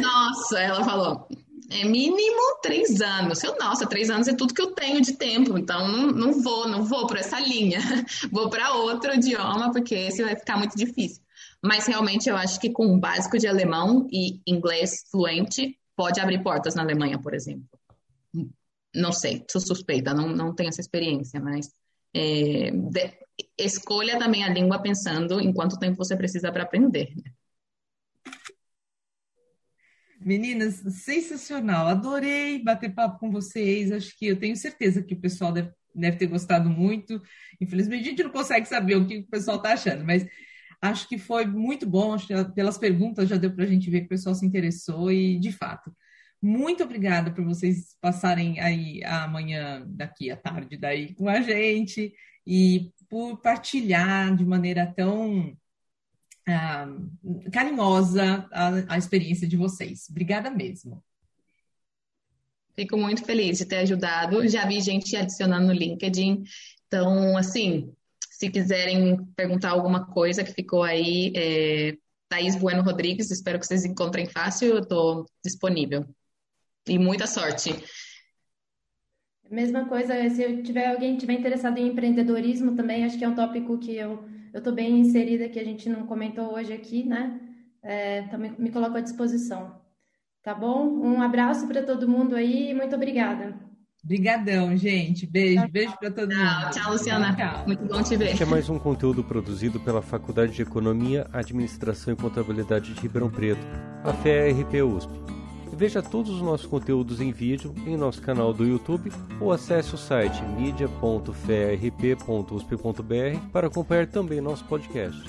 Nossa, ela falou, é mínimo três anos. Eu, nossa, três anos é tudo que eu tenho de tempo, então não, não vou, não vou por essa linha. vou para outro idioma, porque esse vai ficar muito difícil. Mas realmente eu acho que com o básico de alemão e inglês fluente pode abrir portas na Alemanha, por exemplo. Não sei, sou suspeita, não, não tenho essa experiência, mas é, de, escolha também a língua pensando em quanto tempo você precisa para aprender. Né? Meninas, sensacional. Adorei bater papo com vocês. Acho que eu tenho certeza que o pessoal deve, deve ter gostado muito. Infelizmente, a gente não consegue saber o que o pessoal está achando, mas acho que foi muito bom. Acho que pelas perguntas já deu para a gente ver que o pessoal se interessou e, de fato, muito obrigada por vocês passarem aí amanhã, daqui à tarde, daí com a gente e por partilhar de maneira tão ah, carinhosa a, a experiência de vocês. Obrigada mesmo. Fico muito feliz de ter ajudado. Já vi gente adicionando no LinkedIn. Então, assim, se quiserem perguntar alguma coisa que ficou aí, é, Thaís Bueno Rodrigues, espero que vocês encontrem fácil, eu estou disponível. E muita sorte. Mesma coisa, se eu tiver alguém tiver interessado em empreendedorismo também, acho que é um tópico que eu eu estou bem inserida que a gente não comentou hoje aqui, né? É, também me coloco à disposição. Tá bom? Um abraço para todo mundo aí e muito obrigada. Obrigadão, gente. Beijo, tchau, beijo para todo mundo. Tchau, Luciana. Tchau. Muito bom te ver. Este é mais um conteúdo produzido pela Faculdade de Economia, Administração e Contabilidade de Ribeirão Preto, a FEA-RP USP. Veja todos os nossos conteúdos em vídeo em nosso canal do YouTube ou acesse o site media.ferp.usp.br para acompanhar também nosso podcast.